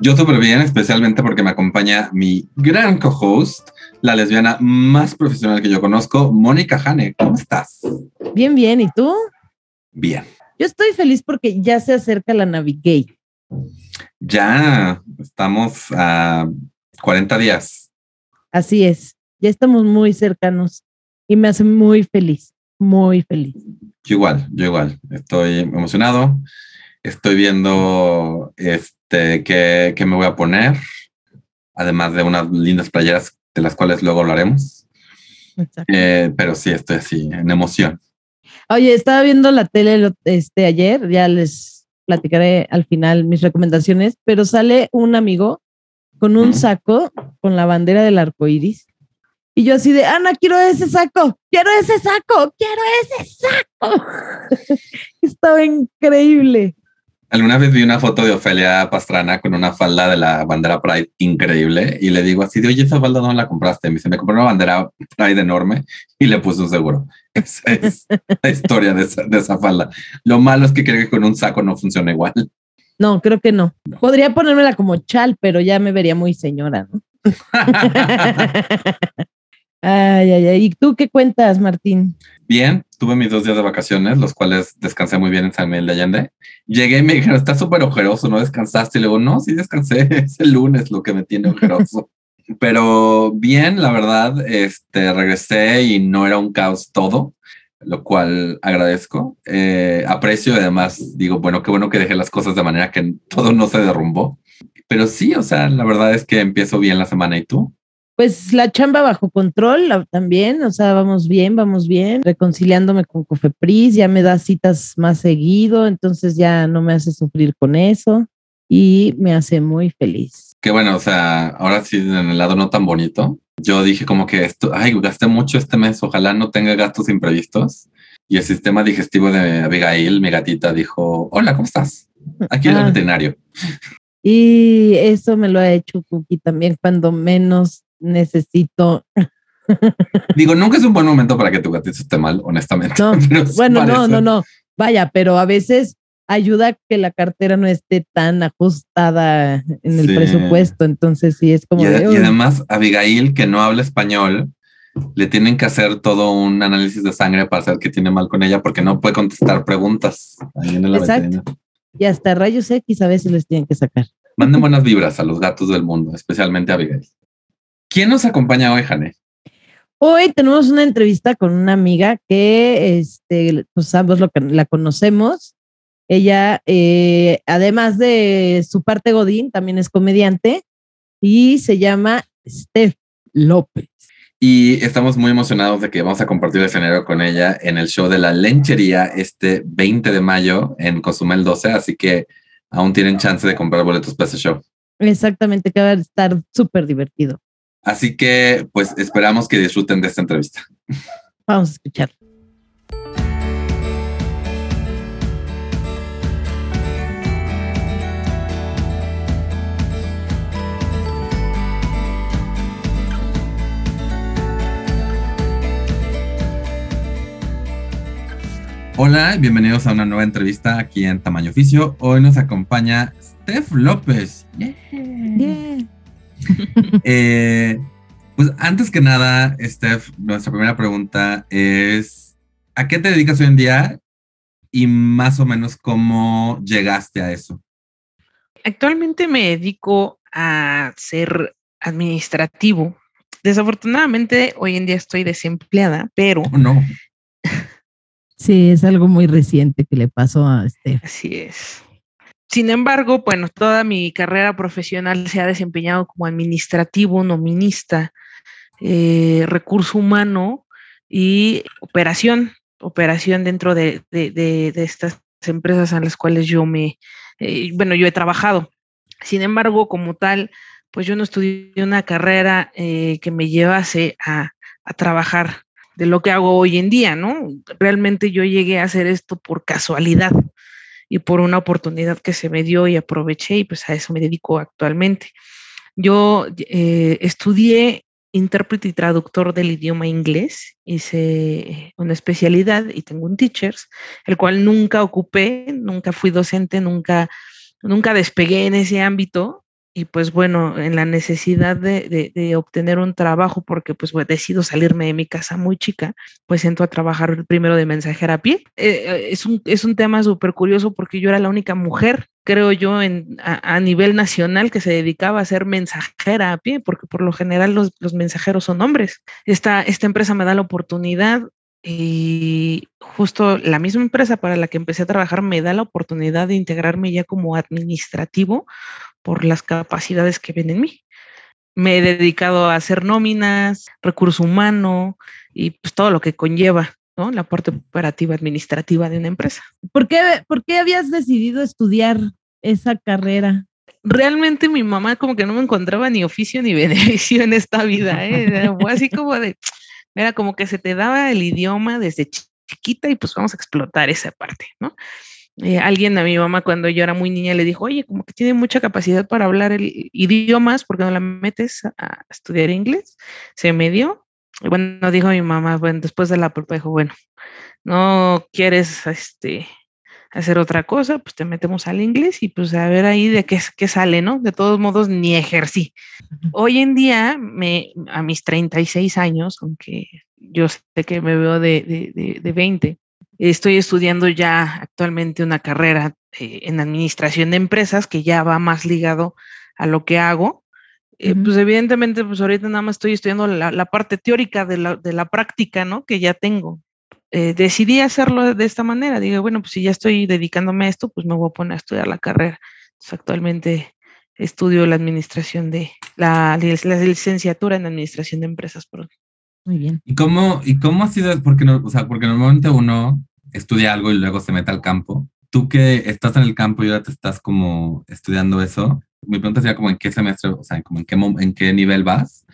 Yo súper bien, especialmente porque me acompaña mi gran co-host, la lesbiana más profesional que yo conozco, Mónica Hane. ¿Cómo estás? Bien, bien. ¿Y tú? Bien. Yo estoy feliz porque ya se acerca la Navigay. Ya estamos a 40 días. Así es, ya estamos muy cercanos y me hace muy feliz, muy feliz. Yo igual, yo igual. Estoy emocionado. Estoy viendo este, qué, qué me voy a poner, además de unas lindas playeras de las cuales luego hablaremos. Eh, pero sí, estoy así, en emoción. Oye, estaba viendo la tele este, ayer, ya les platicaré al final mis recomendaciones, pero sale un amigo con un saco con la bandera del arco iris. Y yo así de, Ana, quiero ese saco, quiero ese saco, quiero ese saco. Estaba increíble. Alguna vez vi una foto de Ofelia Pastrana con una falda de la bandera Pride increíble y le digo así de, oye, esa falda no la compraste. Me dice, me compré una bandera Pride enorme y le puse un seguro. Esa es la historia de esa, de esa falda. Lo malo es que creo que con un saco no funciona igual. No, creo que no. Podría ponérmela como chal, pero ya me vería muy señora, ¿no? ay, ay, ay. ¿Y tú qué cuentas, Martín? Bien, tuve mis dos días de vacaciones, los cuales descansé muy bien en San Miguel de Allende. Llegué y me dijeron, estás súper ojeroso, ¿no descansaste? Y luego, no, sí descansé, es el lunes lo que me tiene ojeroso. Pero bien, la verdad, este, regresé y no era un caos todo, lo cual agradezco. Eh, aprecio y además digo, bueno, qué bueno que dejé las cosas de manera que todo no se derrumbó. Pero sí, o sea, la verdad es que empiezo bien la semana y tú. Pues la chamba bajo control también, o sea, vamos bien, vamos bien, reconciliándome con Cofepris, ya me da citas más seguido, entonces ya no me hace sufrir con eso y me hace muy feliz. Qué bueno, o sea, ahora sí en el lado no tan bonito. Yo dije como que esto, ay, gasté mucho este mes, ojalá no tenga gastos imprevistos. Y el sistema digestivo de Abigail, mi gatita, dijo, hola, ¿cómo estás? Aquí el veterinario. Y eso me lo ha hecho Cookie también cuando menos necesito. Digo, nunca es un buen momento para que tu gatito esté mal, honestamente. No, bueno, no, no, no. Vaya, pero a veces ayuda que la cartera no esté tan ajustada en el presupuesto. Entonces, sí es como. Y, y además, Abigail, que no habla español, le tienen que hacer todo un análisis de sangre para saber qué tiene mal con ella, porque no puede contestar preguntas ahí en el Exacto. Y hasta rayos X a veces les tienen que sacar. Manden buenas vibras a los gatos del mundo, especialmente a Abigail. ¿Quién nos acompaña hoy, Jane? Hoy tenemos una entrevista con una amiga que, este, pues ambos lo, la conocemos. Ella, eh, además de su parte Godín, también es comediante y se llama Steph López. Y estamos muy emocionados de que vamos a compartir el escenario con ella en el show de la lenchería este 20 de mayo en Cozumel 12, así que aún tienen chance de comprar boletos para ese show. Exactamente, que va a estar súper divertido. Así que, pues, esperamos que disfruten de esta entrevista. Vamos a escuchar. Hola, bienvenidos a una nueva entrevista aquí en Tamaño Oficio. Hoy nos acompaña Steph López. Yeah. eh, pues antes que nada, Steph, nuestra primera pregunta es, ¿a qué te dedicas hoy en día y más o menos cómo llegaste a eso? Actualmente me dedico a ser administrativo. Desafortunadamente, hoy en día estoy desempleada, pero... Oh, no. Sí, es algo muy reciente que le pasó a Steph. Así es. Sin embargo, bueno, toda mi carrera profesional se ha desempeñado como administrativo, nominista, eh, recurso humano y operación, operación dentro de, estas empresas en las cuales yo me, eh, bueno, yo he trabajado. Sin embargo, como tal, pues yo no estudié una carrera eh, que me llevase a trabajar de lo que hago hoy en día, ¿no? Realmente yo llegué a hacer esto por casualidad y por una oportunidad que se me dio y aproveché y pues a eso me dedico actualmente. Yo eh, estudié intérprete y traductor del idioma inglés, hice una especialidad y tengo un teachers, el cual nunca ocupé, nunca fui docente, nunca, nunca despegué en ese ámbito, y pues bueno, en la necesidad de, de, obtener un trabajo, porque pues decido salirme de mi casa muy chica, pues entro a trabajar primero de mensajera a pie. Eh, es, un, es un tema súper curioso porque yo era la única mujer, creo yo, en, a, nivel nacional que se dedicaba a ser mensajera a pie, porque por lo general los, los mensajeros son hombres. Esta, esta empresa me da la oportunidad y justo la misma empresa para la que empecé a trabajar me da la oportunidad de integrarme ya como administrativo por las capacidades que ven en mí. Me he dedicado a hacer nóminas, recurso humano y pues todo lo que conlleva ¿no? la parte operativa administrativa de una empresa. ¿Por qué, ¿Por qué habías decidido estudiar esa carrera? Realmente mi mamá como que no me encontraba ni oficio ni beneficio en esta vida, ¿eh? Fue así como de, era como que se te daba el idioma desde chiquita y pues vamos a explotar esa parte, ¿no? Eh, alguien a mi mamá cuando yo era muy niña le dijo, oye, como que tiene mucha capacidad para hablar el idiomas, porque no la metes a, estudiar inglés? Se me dio. Y bueno, dijo mi mamá, bueno, después de la prueba dijo, bueno, no quieres este, hacer otra cosa, pues te metemos al inglés y pues a ver ahí de qué, qué sale, ¿no? De todos modos, ni ejercí. Hoy en día, me, a mis 36 años, aunque yo sé que me veo de, de, de 20, Estoy estudiando ya actualmente una carrera eh, en administración de empresas que ya va más ligado a lo que hago. Eh, pues evidentemente, pues ahorita nada más estoy estudiando la, parte teórica de la, de la, práctica, ¿no? Que ya tengo. Eh, decidí hacerlo de esta manera. Digo, bueno, pues si ya estoy dedicándome a esto, pues me voy a poner a estudiar la carrera. Entonces, actualmente estudio la administración de, la, la licenciatura en administración de empresas, perdón. Muy bien. ¿Y cómo, y cómo ha sido? Porque, no, o sea, porque normalmente uno estudia algo y luego se mete al campo. Tú que estás en el campo y ahora te estás como estudiando eso, mi pregunta sería como en qué semestre, o sea, como en qué, en qué nivel vas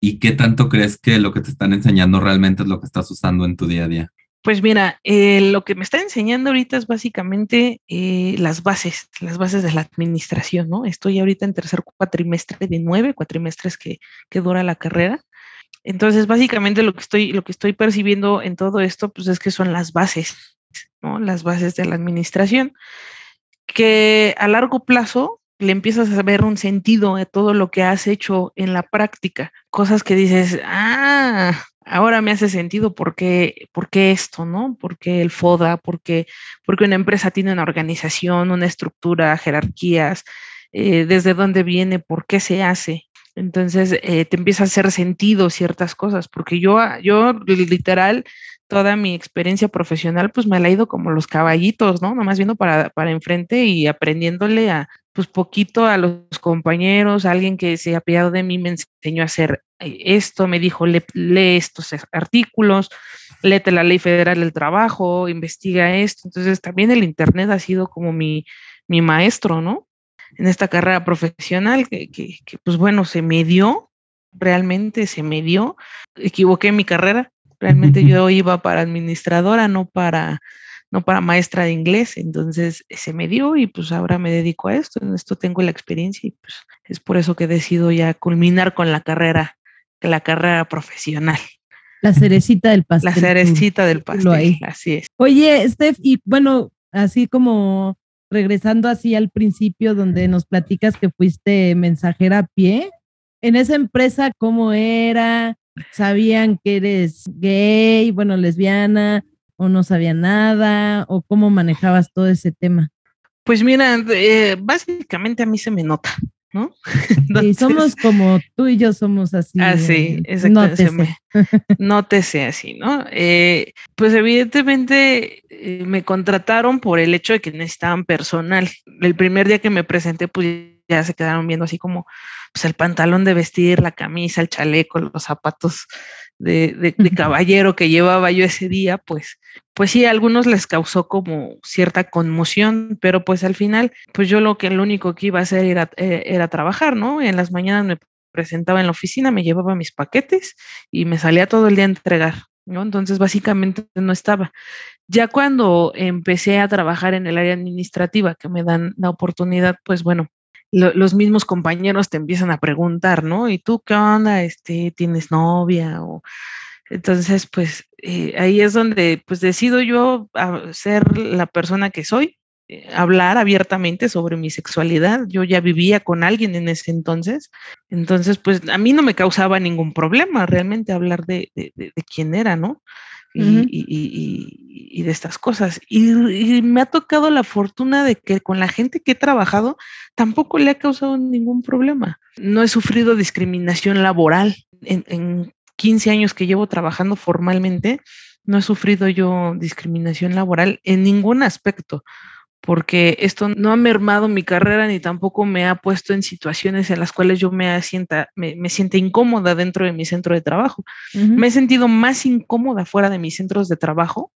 y qué tanto crees que lo que te están enseñando realmente es lo que estás usando en tu día a día. Pues mira, eh, lo que me está enseñando ahorita es básicamente eh, las bases, las bases de la administración, ¿no? Estoy ahorita en tercer cuatrimestre de nueve cuatrimestres que, que dura la carrera. Entonces, básicamente lo que estoy, percibiendo en todo esto, pues es que son las bases, ¿no? Las bases de la administración, que a largo plazo le empiezas a ver un sentido a todo lo que has hecho en la práctica, cosas que dices, ah, ahora me hace sentido por qué, por qué esto, ¿no? ¿Por qué el FODA? ¿Por qué, porque una empresa tiene una organización, una estructura, jerarquías? Eh, ¿Desde dónde viene? ¿Por qué se hace? Entonces eh, te empieza a hacer sentido ciertas cosas, porque yo, ah, yo literal, toda mi experiencia profesional, pues me la he ido como los caballitos, ¿no? Nomás viendo para, para enfrente y aprendiéndole a, pues poquito a los compañeros, alguien que se ha pillado de mí me enseñó a hacer eh, esto, me dijo, lee, lee estos artículos, léete la ley federal del trabajo, investiga esto. Entonces también el Internet ha sido como mi, mi maestro, ¿no? En esta carrera profesional que, que, pues bueno, se me dio, realmente se me dio, equivoqué mi carrera, realmente yo iba para administradora, no para, no para maestra de inglés, entonces se me dio y pues ahora me dedico a esto, en esto tengo la experiencia y pues es por eso que decido ya culminar con la carrera, la carrera profesional. La cerecita del pastel. La cerecita del pastel, así es. Oye, Steph, y bueno, así como regresando así al principio donde nos platicas que fuiste mensajera a pie, en esa empresa, ¿cómo era? ¿Sabían que eres gay, bueno, lesbiana, o no sabían nada, o cómo manejabas todo ese tema? Pues mira, eh, básicamente a mí se me nota, ¿no? Y somos como tú y yo somos así. Así, ah, exactamente. Nótese. así, ¿no? Eh, pues evidentemente eh, me contrataron por el hecho de que necesitaban personal. El primer día que me presenté, pues ya se quedaron viendo así como pues el pantalón de vestir, la camisa, el chaleco, los zapatos de, caballero que llevaba yo ese día, pues, pues sí, a algunos les causó como cierta conmoción, pero pues al final, pues yo lo que lo único que iba a hacer era, eh, era trabajar, ¿no? En las mañanas me presentaba en la oficina, me llevaba mis paquetes y me salía todo el día a entregar, ¿no? Entonces básicamente no estaba. Ya cuando empecé a trabajar en el área administrativa, que me dan la oportunidad, pues bueno, los mismos compañeros te empiezan a preguntar, ¿no? ¿Y tú qué onda? Este, ¿Tienes novia? O, entonces, pues eh, ahí es donde pues decido yo ser la persona que soy, eh, hablar abiertamente sobre mi sexualidad. Yo ya vivía con alguien en ese entonces, entonces pues a mí no me causaba ningún problema realmente hablar de, de, de quién era, ¿no? Y, de estas cosas. Y, me ha tocado la fortuna de que con la gente que he trabajado tampoco le ha causado ningún problema. No he sufrido discriminación laboral. En, en 15 años que llevo trabajando formalmente, no he sufrido yo discriminación laboral en ningún aspecto porque esto no ha mermado mi carrera ni tampoco me ha puesto en situaciones en las cuales yo me sienta, me, siente incómoda dentro de mi centro de trabajo. Me he sentido más incómoda fuera de mis centros de trabajo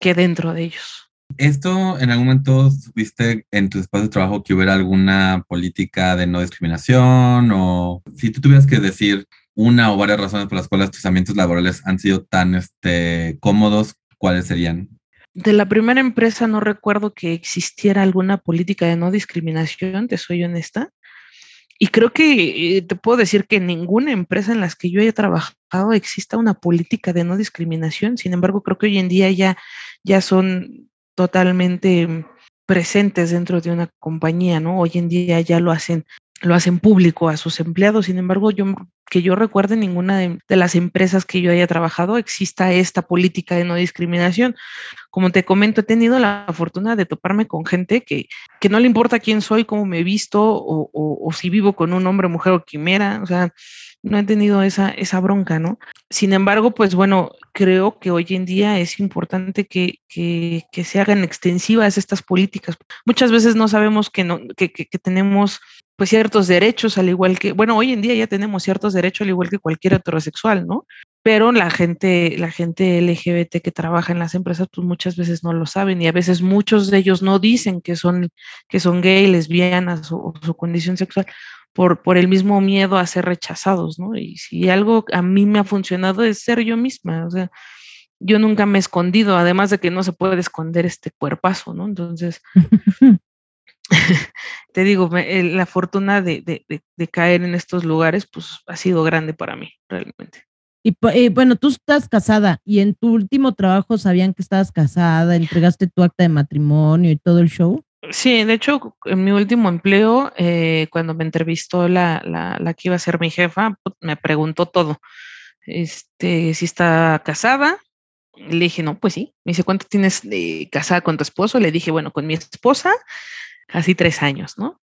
que dentro de ellos. ¿Esto en algún momento supiste en tu espacio de trabajo que hubiera alguna política de no discriminación o si tú tuvieras que decir una o varias razones por las cuales tus ambientes laborales han sido tan este, cómodos, ¿cuáles serían? De la primera empresa no recuerdo que existiera alguna política de no discriminación, te soy honesta. Y creo que eh, te puedo decir que en ninguna empresa en las que yo haya trabajado exista una política de no discriminación. Sin embargo, creo que hoy en día ya, ya son totalmente presentes dentro de una compañía, ¿no? Hoy en día ya lo hacen lo hacen público a sus empleados. Sin embargo, yo que yo recuerde ninguna de, las empresas que yo haya trabajado exista esta política de no discriminación. Como te comento, he tenido la fortuna de toparme con gente que, que no le importa quién soy, cómo me he visto o, o, si vivo con un hombre, mujer o quimera. O sea, no he tenido esa, esa bronca, ¿no? Sin embargo, pues bueno, creo que hoy en día es importante que, que, que se hagan extensivas estas políticas. Muchas veces no sabemos que, no, que, que tenemos pues ciertos derechos, al igual que, bueno, hoy en día ya tenemos ciertos derechos al igual que cualquier heterosexual, ¿no? Pero la gente, la gente LGBT que trabaja en las empresas, pues muchas veces no lo saben y a veces muchos de ellos no dicen que son, que son gay, lesbianas o, su condición sexual por, por el mismo miedo a ser rechazados, ¿no? Y si algo a mí me ha funcionado es ser yo misma, o sea, yo nunca me he escondido, además de que no se puede esconder este cuerpazo, ¿no? Entonces, te digo, la fortuna de, caer en estos lugares, pues ha sido grande para mí, realmente. Y eh, bueno, tú estás casada y en tu último trabajo sabían que estabas casada, entregaste tu acta de matrimonio y todo el show. Sí, de hecho, en mi último empleo, eh, cuando me entrevistó la, la, que iba a ser mi jefa, pues, me preguntó todo. Este, si está casada. Le dije, no, pues sí. Me dice, ¿cuánto tienes de casada con tu esposo? Le dije, bueno, con mi esposa casi tres años, ¿no?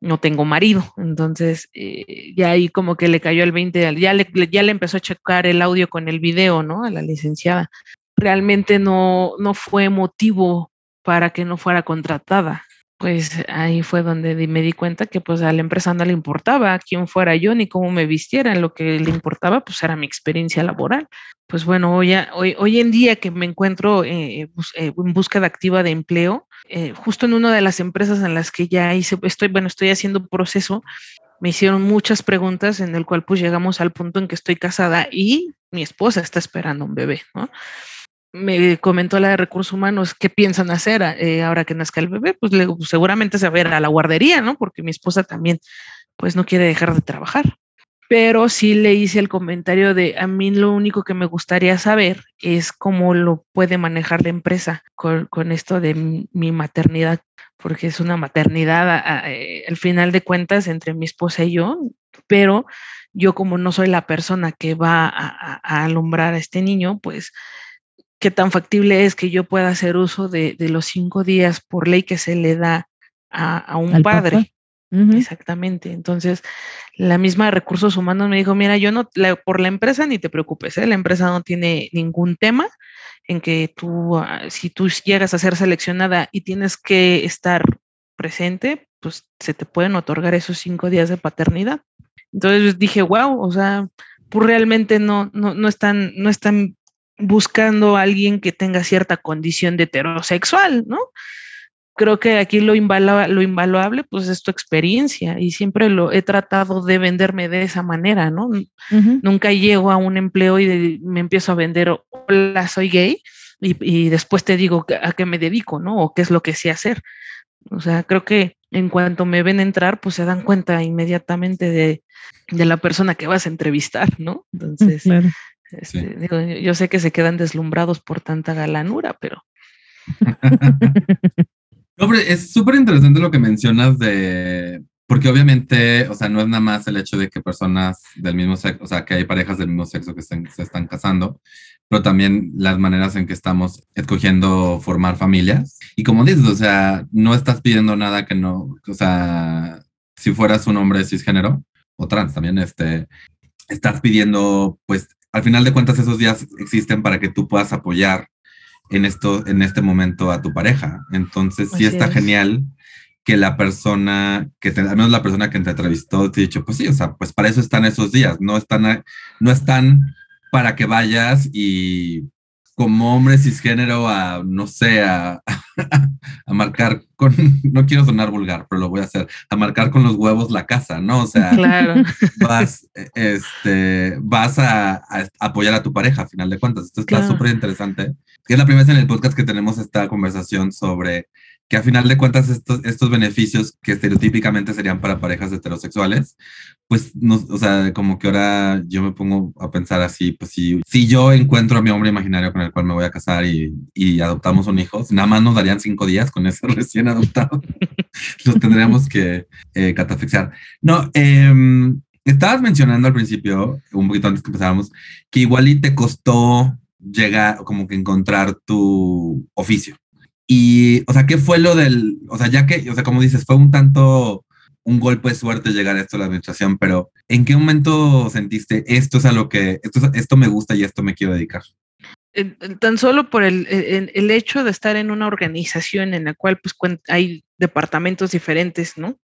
No tengo marido, entonces eh, ya ahí como que le cayó el 20, ya le, ya le empezó a checar el audio con el video, ¿no? A la licenciada. Realmente no, no fue motivo para que no fuera contratada. Pues ahí fue donde me di cuenta que pues a la empresa no le importaba quién fuera yo ni cómo me vistiera, lo que le importaba pues era mi experiencia laboral. Pues bueno, hoy, hoy, hoy en día que me encuentro eh, eh, en búsqueda activa de empleo, eh, justo en una de las empresas en las que ya hice, estoy, bueno, estoy haciendo proceso, me hicieron muchas preguntas en el cual pues llegamos al punto en que estoy casada y mi esposa está esperando un bebé, ¿no? Me comentó la de recursos humanos qué piensan hacer eh, ahora que nazca el bebé, pues le, seguramente se va a ver a la guardería, ¿no? Porque mi esposa también pues no quiere dejar de trabajar pero sí le hice el comentario de a mí lo único que me gustaría saber es cómo lo puede manejar la empresa con, esto de mi, maternidad, porque es una maternidad eh, al final de cuentas entre mi esposa y yo, pero yo como no soy la persona que va a, alumbrar a este niño, pues qué tan factible es que yo pueda hacer uso de, los cinco días por ley que se le da a, un padre. Exactamente. Entonces, la misma de recursos humanos me dijo, mira, yo no, por la empresa ni te preocupes, ¿eh? la empresa no tiene ningún tema en que tú, ah, si tú llegas a ser seleccionada y tienes que estar presente, pues se te pueden otorgar esos cinco días de paternidad. Entonces dije, wow, o sea, pues realmente no, no, no, están, no están buscando a alguien que tenga cierta condición de heterosexual, ¿no? Creo que aquí lo, lo invaluable pues es tu experiencia y siempre lo he tratado de venderme de esa manera, ¿no? Nunca llego a un empleo y me empiezo a vender, hola, soy gay, y, y, después te digo a qué me dedico, ¿no? O qué es lo que sé hacer. O sea, creo que en cuanto me ven entrar, pues se dan cuenta inmediatamente de, de la persona que vas a entrevistar, ¿no? Entonces, este, yo sé que se quedan deslumbrados por tanta galanura, pero... Hombre, es súper interesante lo que mencionas de, porque obviamente, o sea, no es nada más el hecho de que personas del mismo sexo, o sea, que hay parejas del mismo sexo que se están casando, pero también las maneras en que estamos escogiendo formar familias. Y como dices, o sea, no estás pidiendo nada que no, o sea, si fueras un hombre cisgénero o trans también, este, estás pidiendo, pues, al final de cuentas esos días existen para que tú puedas apoyar en esto, en este momento a tu pareja. Entonces, sí está genial que la persona, que te, al menos la persona que te entrevistó te ha dicho, pues sí, o sea, pues para eso están esos días, no están, no están para que vayas y como hombre cisgénero a, no sé, a, a, marcar con, no quiero sonar vulgar, pero lo voy a hacer, a marcar con los huevos la casa, ¿no? O sea, vas, este, vas a, apoyar a tu pareja, a final de cuentas. Esto está súper interesante. Es la primera vez en el podcast que tenemos esta conversación sobre que a final de cuentas estos, estos beneficios que estereotípicamente serían para parejas heterosexuales, pues, no, o sea, como que ahora yo me pongo a pensar así, pues si, si yo encuentro a mi hombre imaginario con el cual me voy a casar y, y adoptamos un hijo, nada más nos darían cinco días con ese recién adoptado. Los tendríamos que eh, catafixar. No, em, estabas mencionando al principio, un poquito antes que empezáramos, que igual y te costó llegar, como que encontrar tu oficio. Y, o sea, ¿qué fue lo del, o sea, ya que, o sea, como dices, fue un tanto un golpe de suerte llegar a esto de la administración, pero ¿en qué momento sentiste esto es a lo que, esto, esto me gusta y esto me quiero dedicar? Tan solo por el, el, hecho de estar en una organización en la cual pues hay departamentos diferentes, ¿no?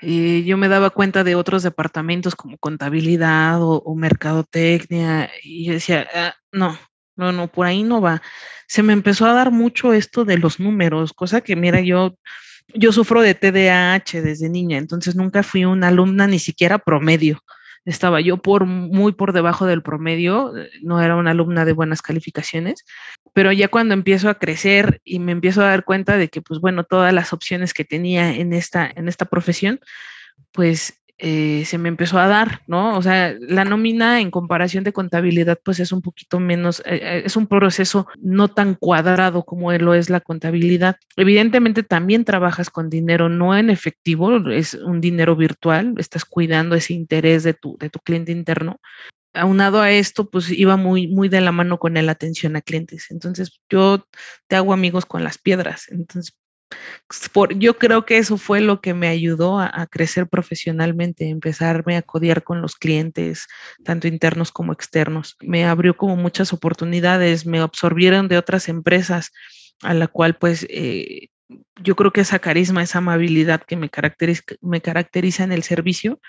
Eh, yo me daba cuenta de otros departamentos como contabilidad o, o mercadotecnia y yo decía, ah, no, no, no, por ahí no va. Se me empezó a dar mucho esto de los números, cosa que, mira, yo, yo sufro de TDAH desde niña, entonces nunca fui una alumna ni siquiera promedio. Estaba yo por muy por debajo del promedio, no era una alumna de buenas calificaciones, pero ya cuando empiezo a crecer y me empiezo a dar cuenta de que, pues bueno, todas las opciones que tenía en esta, en esta profesión, pues eh, se me empezó a dar, ¿no? O sea, la nómina en comparación de contabilidad, pues es un poquito menos, eh, eh, es un proceso no tan cuadrado como lo es la contabilidad. Evidentemente también trabajas con dinero no en efectivo, es un dinero virtual, estás cuidando ese interés de tu, de tu cliente interno, aunado a esto, pues iba muy, muy de la mano con el atención a clientes. Entonces, yo te hago amigos con las piedras. Entonces, por, yo creo que eso fue lo que me ayudó a, crecer profesionalmente, empezarme a codiar con los clientes, tanto internos como externos. Me abrió como muchas oportunidades, me absorbieron de otras empresas a la cual pues eh, yo creo que esa carisma, esa amabilidad que me caracteriza, me caracteriza en el servicio,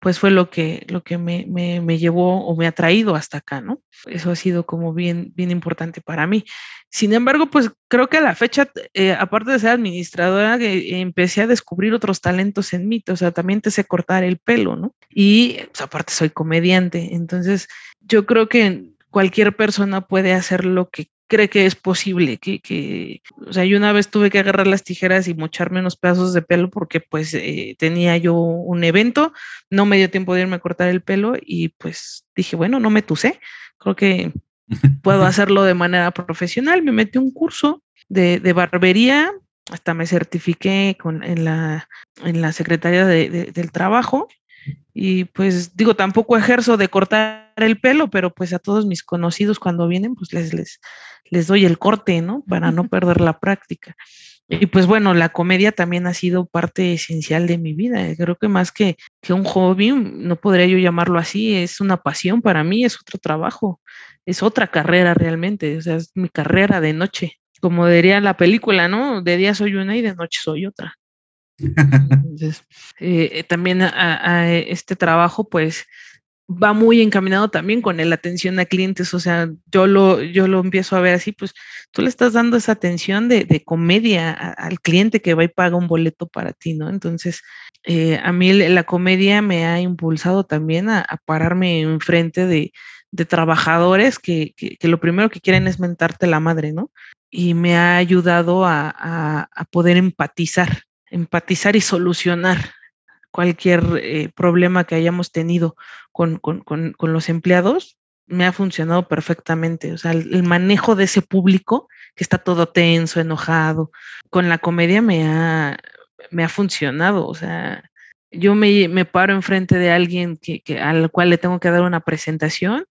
pues fue lo que, lo que me, me, me, llevó o me ha traído hasta acá, ¿no? Eso ha sido como bien, bien importante para mí. Sin embargo, pues creo que a la fecha, eh, aparte de ser administradora, eh, empecé a descubrir otros talentos en mí, o sea, también te sé cortar el pelo, ¿no? Y pues, aparte soy comediante, entonces yo creo que cualquier persona puede hacer lo que cree que es posible, que, que, o sea, yo una vez tuve que agarrar las tijeras y mocharme unos pedazos de pelo porque pues eh, tenía yo un evento, no me dio tiempo de irme a cortar el pelo y pues dije, bueno, no me tusé, creo que puedo hacerlo de manera profesional, me metí un curso de, de barbería, hasta me certifiqué con, en, la, en la Secretaría de, del Trabajo y pues digo, tampoco ejerzo de cortar el pelo, pero pues a todos mis conocidos cuando vienen, pues les, les, les doy el corte, ¿no? Para no perder la práctica. Y pues bueno, la comedia también ha sido parte esencial de mi vida. Creo que más que, que un hobby, no podría yo llamarlo así, es una pasión para mí, es otro trabajo, es otra carrera realmente, o sea, es mi carrera de noche. Como diría la película, ¿no? De día soy una y de noche soy otra. Entonces, eh, también a, este trabajo, pues va muy encaminado también con la atención a clientes, o sea, yo lo, yo lo empiezo a ver así, pues tú le estás dando esa atención de, comedia al cliente que va y paga un boleto para ti, ¿no? Entonces, eh, a mí la comedia me ha impulsado también a, pararme enfrente de, de trabajadores que, que, lo primero que quieren es mentarte la madre, ¿no? Y me ha ayudado a, a poder empatizar, empatizar y solucionar cualquier eh, problema que hayamos tenido con, los empleados, me ha funcionado perfectamente. O sea, el, manejo de ese público que está todo tenso, enojado, con la comedia me ha, me ha funcionado. O sea, yo me, me paro enfrente de alguien que, al cual le tengo que dar una presentación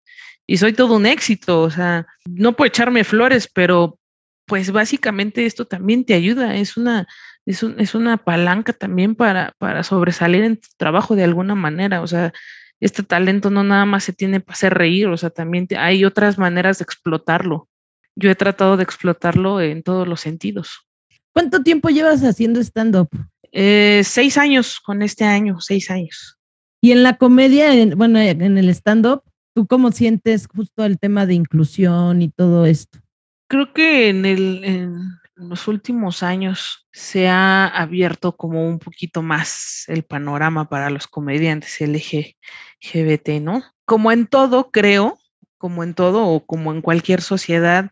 y soy todo un éxito. O sea, no puedo echarme flores, pero pues básicamente esto también te ayuda. Es una, es, es una palanca también para, para sobresalir en tu trabajo de alguna manera. O sea, este talento no nada más se tiene para hacer reír, o sea, también hay otras maneras de explotarlo. Yo he tratado de explotarlo en todos los sentidos. ¿Cuánto tiempo llevas haciendo stand-up? Eh, seis años con este año, seis años. Y en la comedia, bueno, en el stand-up, ¿tú cómo sientes justo el tema de inclusión y todo esto? Creo que en el, en los últimos años se ha abierto como un poquito más el panorama para los comediantes LGBT, ¿no? Como en todo, creo, como en todo o como en cualquier sociedad,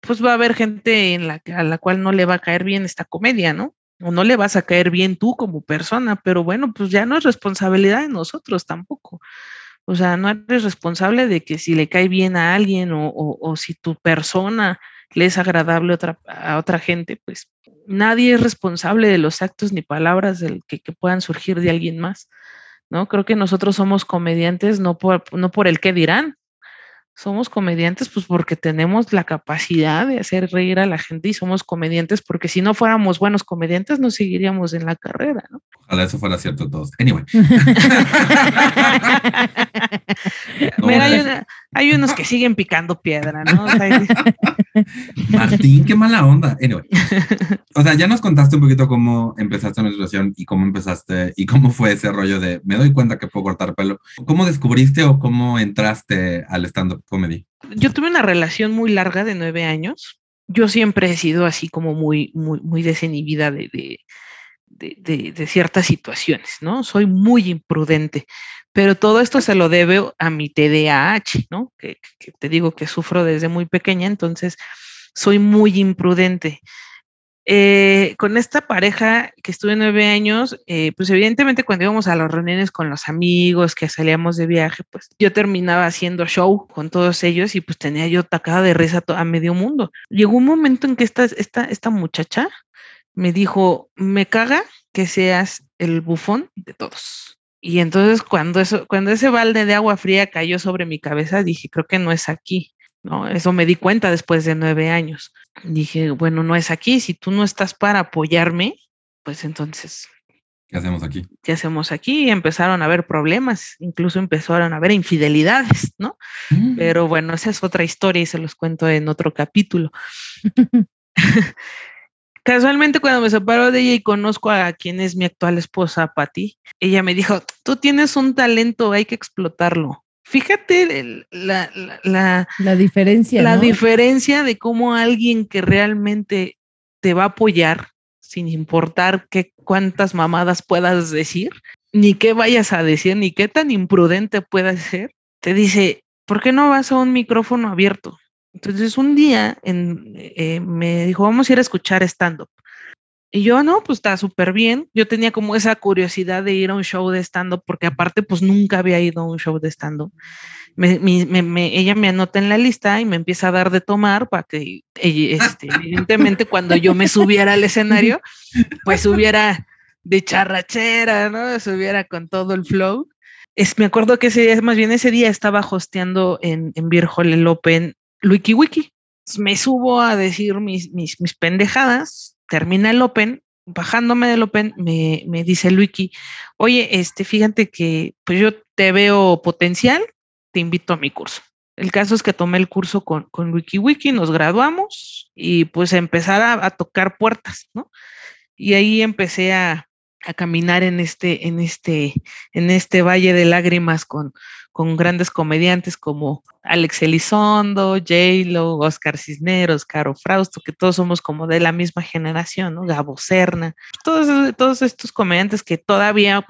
pues va a haber gente en a la cual no le va a caer bien esta comedia, ¿no? O no le vas a caer bien tú como persona, pero bueno, pues ya no es responsabilidad de nosotros tampoco. O sea, no eres responsable de que si le cae bien a alguien o si tu persona le es agradable otra, a otra gente, pues nadie es responsable de los actos ni palabras del que, que, puedan surgir de alguien más, ¿no? Creo que nosotros somos comediantes no por, no por el que dirán, somos comediantes pues porque tenemos la capacidad de hacer reír a la gente y somos comediantes porque si no fuéramos buenos comediantes no seguiríamos en la carrera, ¿no? Ojalá eso fuera cierto todos. Anyway. Mira, hay, unos que siguen picando piedra, ¿no? Martín, qué mala onda. Anyway. O sea, ya nos contaste un poquito cómo empezaste la situación y cómo empezaste y cómo fue ese rollo de me doy cuenta que puedo cortar pelo. ¿Cómo descubriste o cómo entraste al stand-up comedy? Yo tuve una relación muy larga de nueve años. Yo siempre he sido así como muy, muy, muy desinhibida de, de, de, ciertas situaciones, ¿no? Soy muy imprudente, pero todo esto se lo debo a mi TDAH, ¿no? Que, te digo que sufro desde muy pequeña, entonces soy muy imprudente. Eh, con esta pareja que estuve nueve años, eh, pues evidentemente cuando íbamos a las reuniones con los amigos, que salíamos de viaje, pues yo terminaba haciendo show con todos ellos y pues tenía yo atacada de risa a medio mundo. Llegó un momento en que esta, esta, esta muchacha me dijo, me caga que seas el bufón de todos. Y entonces cuando, eso, cuando ese balde de agua fría cayó sobre mi cabeza, dije, creo que no es aquí. ¿no? Eso me di cuenta después de nueve años. Dije, bueno, no es aquí, si tú no estás para apoyarme, pues entonces... ¿Qué hacemos aquí? ¿Qué hacemos aquí? Y empezaron a haber problemas, incluso empezaron a haber infidelidades, ¿no? Mm. Pero bueno, esa es otra historia y se los cuento en otro capítulo. Casualmente cuando me separo de ella y conozco a quien es mi actual esposa, Patti, ella me dijo, tú tienes un talento, hay que explotarlo. Fíjate la, la, diferencia. La diferencia de cómo alguien que realmente te va a apoyar, sin importar qué cuántas mamadas puedas decir, ni qué vayas a decir, ni qué tan imprudente puedas ser, te dice, ¿por qué no vas a un micrófono abierto? Entonces un día eh, me dijo, vamos a ir a escuchar stand-up. Y yo, no, pues está súper bien. Yo tenía como esa curiosidad de ir a un show de stand-up, porque aparte, pues nunca había ido a un show de stand-up. ella me anota en la lista y me empieza a dar de tomar para que, este, evidentemente, cuando yo me subiera al escenario, pues subiera de charrachera, ¿no? Subiera con todo el flow. Es, me acuerdo que ese más bien ese día estaba hosteando en, en Beer el Open Wiki Wiki. Me subo a decir mis, mis, mis pendejadas termina el Open, bajándome del Open, me, me dice Luiki, oye, este, fíjate que pues yo te veo potencial, te invito a mi curso. El caso es que tomé el curso con, con WikiWiki, nos graduamos y pues empezar a, tocar puertas, ¿no? Y ahí empecé a, a caminar en este, en este, en este valle de lágrimas con, con grandes comediantes como Alex Elizondo, J-Lo, Oscar Cisneros, Caro Frausto, que todos somos como de la misma generación, ¿no? Gabo Serna, todos, todos estos comediantes que todavía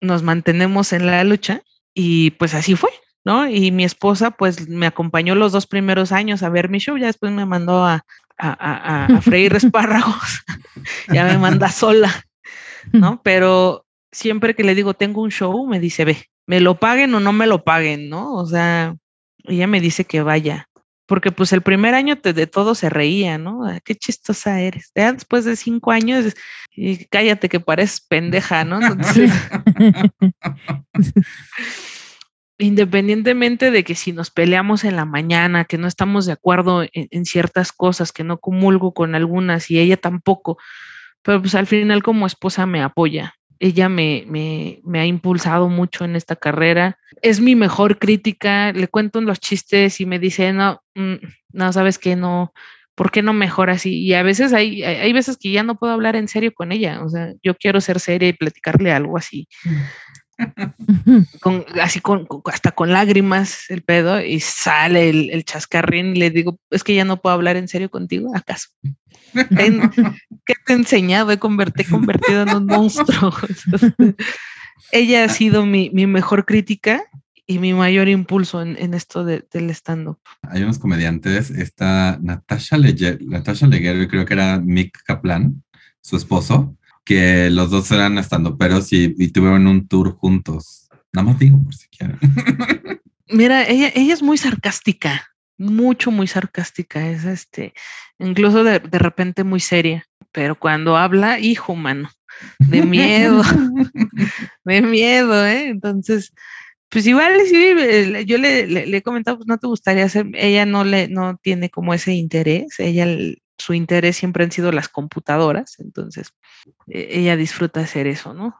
nos mantenemos en la lucha y pues así fue, ¿no? Y mi esposa pues me acompañó los dos primeros años a ver mi show, ya después me mandó a, a, a, freír espárragos, ya me manda sola, ¿no? Pero siempre que le digo tengo un show, me dice, ve, me lo paguen o no me lo paguen, ¿no? O sea, ella me dice que vaya, porque pues el primer año de todo se reía, ¿no? Ah, qué chistosa eres. Ya después de cinco años, y cállate que pareces pendeja, ¿no? independientemente de que si nos peleamos en la mañana, que no estamos de acuerdo en, ciertas cosas, que no comulgo con algunas y ella tampoco, pero pues al final como esposa me apoya. Ella me, me, me ha impulsado mucho en esta carrera. Es mi mejor crítica. Le cuento los chistes y me dice, no, mm, no, sabes que no, ¿por qué no mejor así? Y a veces hay, hay veces que ya no puedo hablar en serio con ella. O sea, yo quiero ser seria y platicarle algo así. Mm con, así con, hasta con lágrimas el pedo y sale el, chascarrín y le digo, es que ya no puedo hablar en serio contigo, ¿acaso? ¿Qué te he enseñado? He convertido, convertido en un monstruo. ella ha sido mi, mejor crítica y mi mayor impulso en, esto del stand-up. Hay unos comediantes, está Natasha, Natasha Leguero, creo que era Mick Kaplan, su esposo, que los dos eran estando peros y, tuvieron un tour juntos. Nada más digo por si quieren. Mira, ella, ella es muy sarcástica, mucho, muy sarcástica. Es este, incluso de, de repente muy seria, pero cuando habla, hijo humano, de miedo, de miedo, ¿eh? Entonces, pues igual sí, yo le, le, he comentado, pues no te gustaría hacer, ella no le, no tiene como ese interés, ella su interés siempre han sido las computadoras, entonces e, ella disfruta hacer eso, ¿no?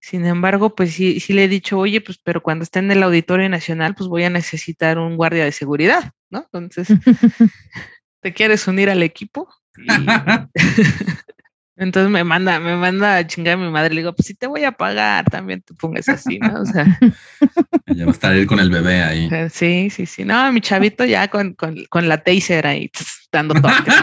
Sin embargo, pues sí, sí le he dicho, oye, pues pero cuando esté en el Auditorio Nacional, pues voy a necesitar un guardia de seguridad, ¿no? Entonces, ¿te quieres unir al equipo? Entonces me manda, me manda a chingar a mi madre. Le digo, pues si te voy a pagar, también te pongas así, ¿no? O sea. Ya va a estar él con el bebé ahí. Sí, sí, sí. No, mi chavito ya con, con, con la taser ahí, dando toques.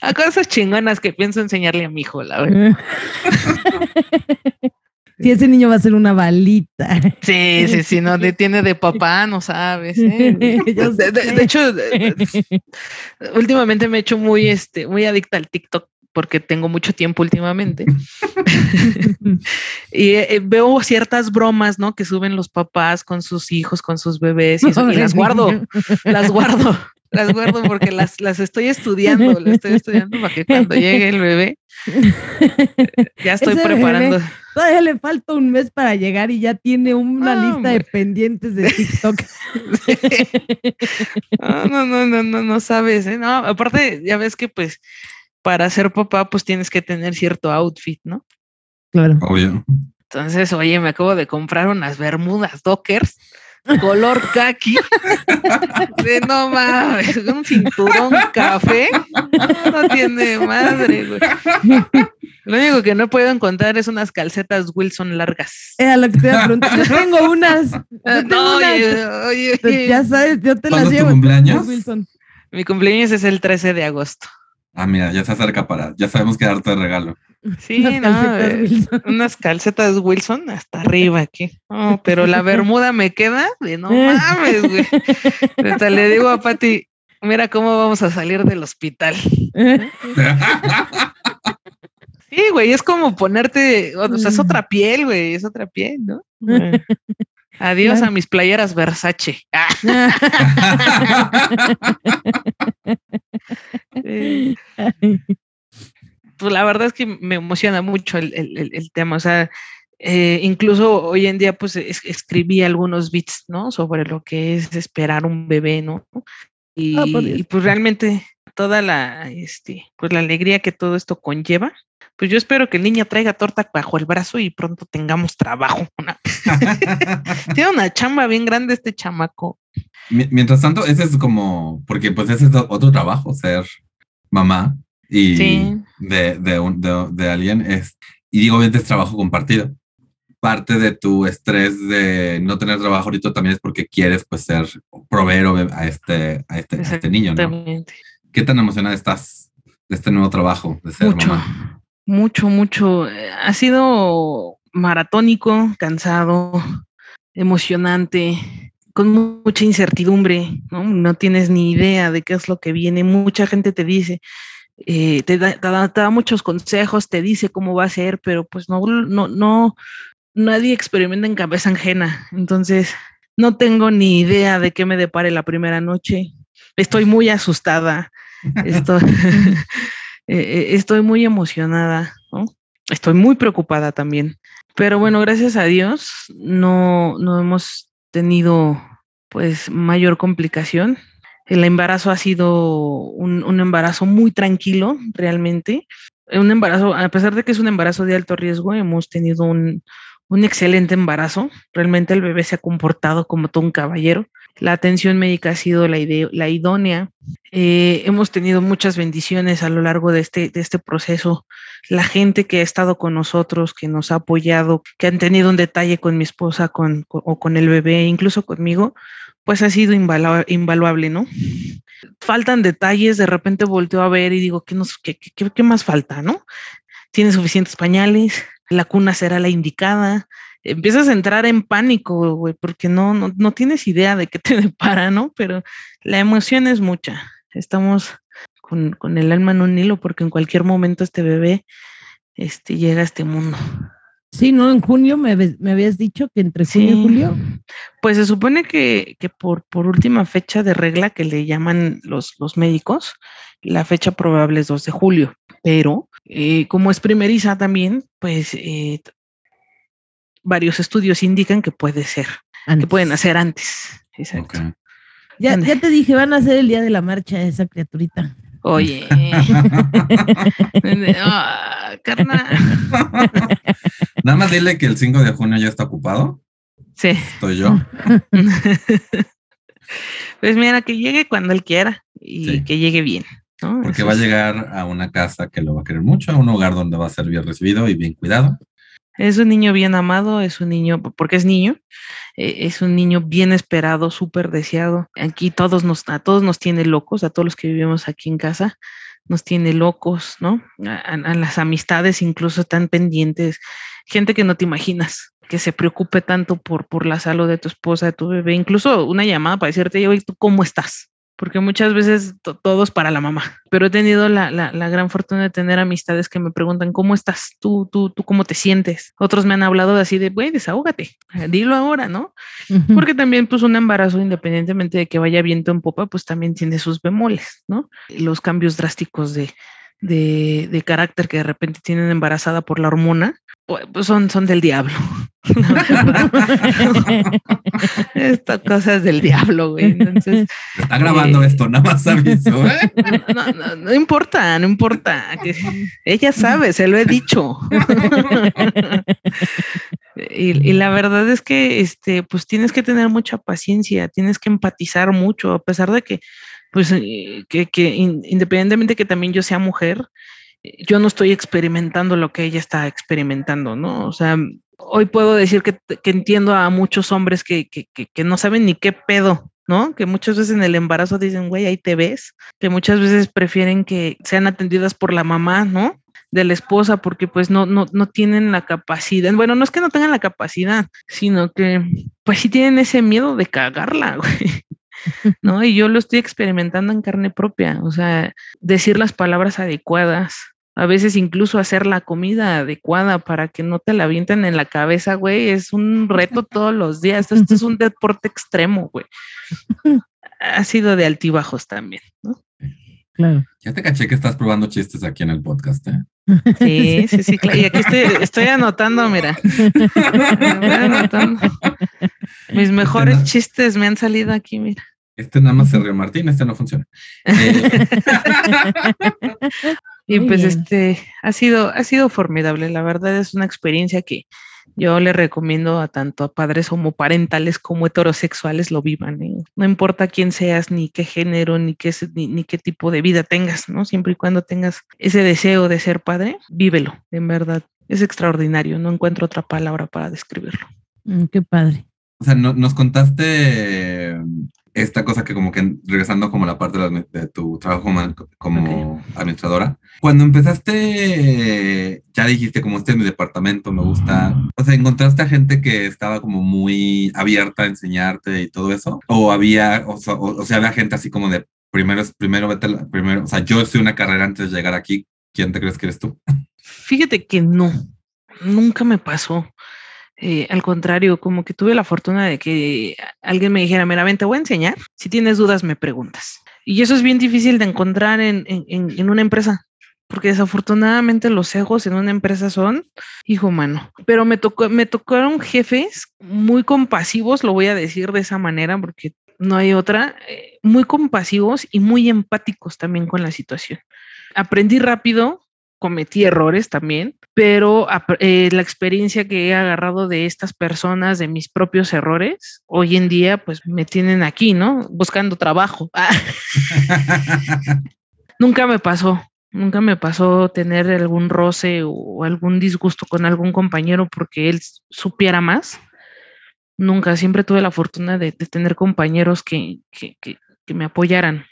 a cosas chingonas que pienso enseñarle a mi hijo, la verdad. Si ese niño va a ser una balita. Sí, sí, sí, no tiene de papá, no sabes. ¿eh? De, hecho, últimamente me he hecho muy, este, muy adicta al TikTok porque tengo mucho tiempo últimamente. y eh, veo ciertas bromas, ¿no? Que suben los papás con sus hijos, con sus bebés, y, y las guardo, las guardo, las guardo porque las, las estoy estudiando, las estoy estudiando para que cuando llegue el bebé, ya estoy preparando. Todavía le falta un mes para llegar y ya tiene una lista de pendientes de TikTok. no, no, no, no, no, no sabes, ¿eh? No, aparte, ya ves que pues para ser papá, pues tienes que tener cierto outfit, ¿no? Claro. Obvio. Entonces, oye, me acabo de comprar unas bermudas dockers color kaki. De no mames, un cinturón café. No, tiene madre, güey. Lo único que no puedo encontrar es unas calcetas Wilson largas. Era lo que te iba a preguntar. Yo tengo unas. no, Oye, oye, Ya sabes, yo te las llevo. tu cumpleaños? Wilson. Mi cumpleaños es el 13 de agosto. Ah, mira, ya se acerca para, ya sabemos qué darte de regalo. Sí, unas, calcetas eh, Wilson. unas calcetas Wilson hasta arriba aquí. No, pero la bermuda me queda de no mames, güey. Hasta le digo a Pati, mira cómo vamos a salir del hospital. Sí, güey, es como ponerte, o sea, es otra piel, güey, es otra piel, ¿no? Adiós a mis playeras Versace. Pues la verdad es que me emociona mucho el, tema, o sea, eh, incluso hoy en día pues escribí algunos bits, ¿no? Sobre lo que es esperar un bebé, ¿no? Y, ah, y pues realmente toda la, este, pues la alegría que todo esto conlleva, pues yo espero que el niño traiga torta bajo el brazo y pronto tengamos trabajo. Tiene una chamba bien grande este chamaco. Mientras tanto, ese es como, porque pues ese es otro trabajo, ser mamá. y Sí. de, de, un- de- de alguien. Es, y digo, obviamente es trabajo compartido. Parte de tu estrés de no tener trabajo ahorita también es porque quieres pues ser proveer a este, a este, a este niño, ¿no? ¿Qué tan emocionada estás de este nuevo trabajo, de ser Mucho, mamá? mucho, mucho. Ha sido maratónico, cansado, emocionante, con mu- mucha incertidumbre, ¿no? No tienes ni idea de qué es lo que viene. Mucha gente te dice, eh, te, da, te da- te da muchos consejos, te dice cómo va a ser, pero pues no, no, no, nadie experimenta en cabeza ajena. Entonces, no tengo ni idea de qué me depare la primera noche. Estoy muy asustada. Estoy, eh, eh, estoy muy emocionada, ¿no? Estoy muy preocupada también. Pero bueno, gracias a Dios no, no hemos tenido pues mayor complicación. El embarazo ha sido un, un embarazo muy tranquilo, realmente. Un embarazo, a pesar de que es un embarazo de alto riesgo, hemos tenido un, un excelente embarazo. Realmente el bebé se ha comportado como todo un caballero. La atención médica ha sido la, idónea. Eh, hemos tenido muchas bendiciones a lo largo de este, de este proceso. La gente que ha estado con nosotros, que nos ha apoyado, que han tenido un detalle con mi esposa con, o con el bebé, incluso conmigo, pues ha sido invalua- invaluable, ¿no? Faltan detalles, de repente volteo a ver y digo, ¿qué, nos, qué, qué- qué- qué más falta, no? Tiene suficientes pañales, la cuna será la indicada, empiezas a entrar en pánico, güey, porque no, no, no tienes idea de qué te depara, ¿no? Pero la emoción es mucha. Estamos con, con el alma en un hilo porque en cualquier momento este bebé este, llega a este mundo. Sí, ¿no? En junio me, me habías dicho que entre junio y julio. Pues se supone que, que por, por última fecha de regla que le llaman los, los médicos, la fecha probable es 2 de julio, pero eh, como es primeriza también, pues eh, varios estudios indican que puede ser, que pueden hacer antes. Exacto. Ya, ya te dije, van a hacer el día de la marcha esa criaturita. Oye, ah, carnal. Nada más dile que el 5 de junio ya está ocupado. Sí. Estoy yo. Pues mira, que llegue cuando él quiera y Sí. que llegue bien. ¿no? Porque Eso va a llegar a una casa que lo va a querer mucho, a un hogar donde va a ser bien recibido y bien cuidado. Es un niño bien amado, es un niño, porque es niño, eh, es un niño bien esperado, súper deseado. Aquí todos nos, a todos nos tiene locos, a todos los que vivimos aquí en casa, nos tiene locos, ¿no? A las amistades incluso están pendientes, gente que no te imaginas que se preocupe tanto por, por la salud de tu esposa, de tu bebé, incluso una llamada para decirte, oye, ¿tú cómo estás? Porque muchas veces to- todo es para la mamá, pero he tenido la, la, la gran fortuna de tener amistades que me preguntan, ¿cómo estás? ¿Tú, tú, tú cómo te sientes? Otros me han hablado de así de, güey, desahógate, dilo ahora, ¿no? Porque también, pues, un embarazo, independientemente de que vaya viento en popa, pues también tiene sus bemoles, ¿no? Los cambios drásticos de, de, de carácter que de repente tienen embarazada por la hormona, pues pues, son, son del diablo. Estas cosas del diablo, güey. Entonces, Está grabando Eh. esto, nada más aviso. ¿eh? no, no, no importa, no importa. ella sabe, se lo he dicho. y, y la verdad es que, este, pues tienes que tener mucha paciencia, tienes que empatizar mucho, a pesar de que, pues, eh, que, que in- independientemente que también yo sea mujer, yo no estoy experimentando lo que ella está experimentando, ¿no? O sea, hoy puedo decir que, entiendo a muchos hombres que, que no saben ni qué pedo, ¿no? Que muchas veces en el embarazo dicen, güey, ahí te ves, que muchas veces prefieren que sean atendidas por la mamá, ¿no? de la esposa porque pues no, no, no tienen la capacidad, bueno, no es que no tengan la capacidad, sino que pues sí tienen ese miedo de cagarla, güey. ¿No? Y yo lo estoy experimentando en carne propia, o sea, decir las palabras adecuadas, a veces incluso hacer la comida adecuada para que no te la avienten en la cabeza, güey, es un reto todos los días. Esto es un deporte extremo, güey. Ha sido de altibajos también, ¿no? Claro. Ya te caché que estás probando chistes aquí en el podcast, ¿eh? Sí, sí, sí, claro. Y aquí estoy, estoy anotando, mira. Estoy anotando. Mis mejores chistes me han salido aquí, mira. Este nada más se rió Martín, este no funciona. Eh, Y Muy pues bien. este ha sido, ha sido formidable. La verdad es una experiencia que Yo le recomiendo a tanto a padres homoparentales como heterosexuales lo vivan. ¿eh? No importa quién seas, ni qué género, ni qué, ni, ni qué tipo de vida tengas, ¿no? Siempre y cuando tengas ese deseo de ser padre, vívelo, en verdad. Es extraordinario, no encuentro otra palabra para describirlo. Mm, qué padre. O sea, no- nos contaste esta cosa que como que regresando como la parte de, la- de tu trabajo como, como administradora. Cuando empezaste, ya dijiste como este es mi departamento, me gusta. O sea, ¿encontraste a gente que estaba como muy abierta a enseñarte y todo eso? ¿O había, o sea, o, o sea, había gente así como de primero, primero vete, la- primero, o sea, yo hice una carrera antes de llegar aquí, ¿quién te crees que eres tú? Fíjate que no, nunca me pasó. Eh, al contrario, como que tuve la fortuna de que alguien me dijera, mira, ven, te voy a enseñar. Si tienes dudas, me preguntas. Y eso es bien difícil de encontrar en, en- en- una empresa, porque desafortunadamente los egos en una empresa son, hijo mano. Pero me tocó, me tocaron jefes muy compasivos, lo voy a decir de esa manera, porque no hay otra, eh, muy compasivos y muy empáticos también con la situación. Aprendí rápido, cometí errores también, pero eh, la experiencia que he agarrado de estas personas, de mis propios errores, hoy en día pues me tienen aquí, ¿no? Buscando trabajo. Nunca me pasó, nunca me pasó tener algún roce o algún disgusto con algún compañero porque él supiera más. Nunca, siempre tuve la fortuna de, tener compañeros que, que, que me apoyaran.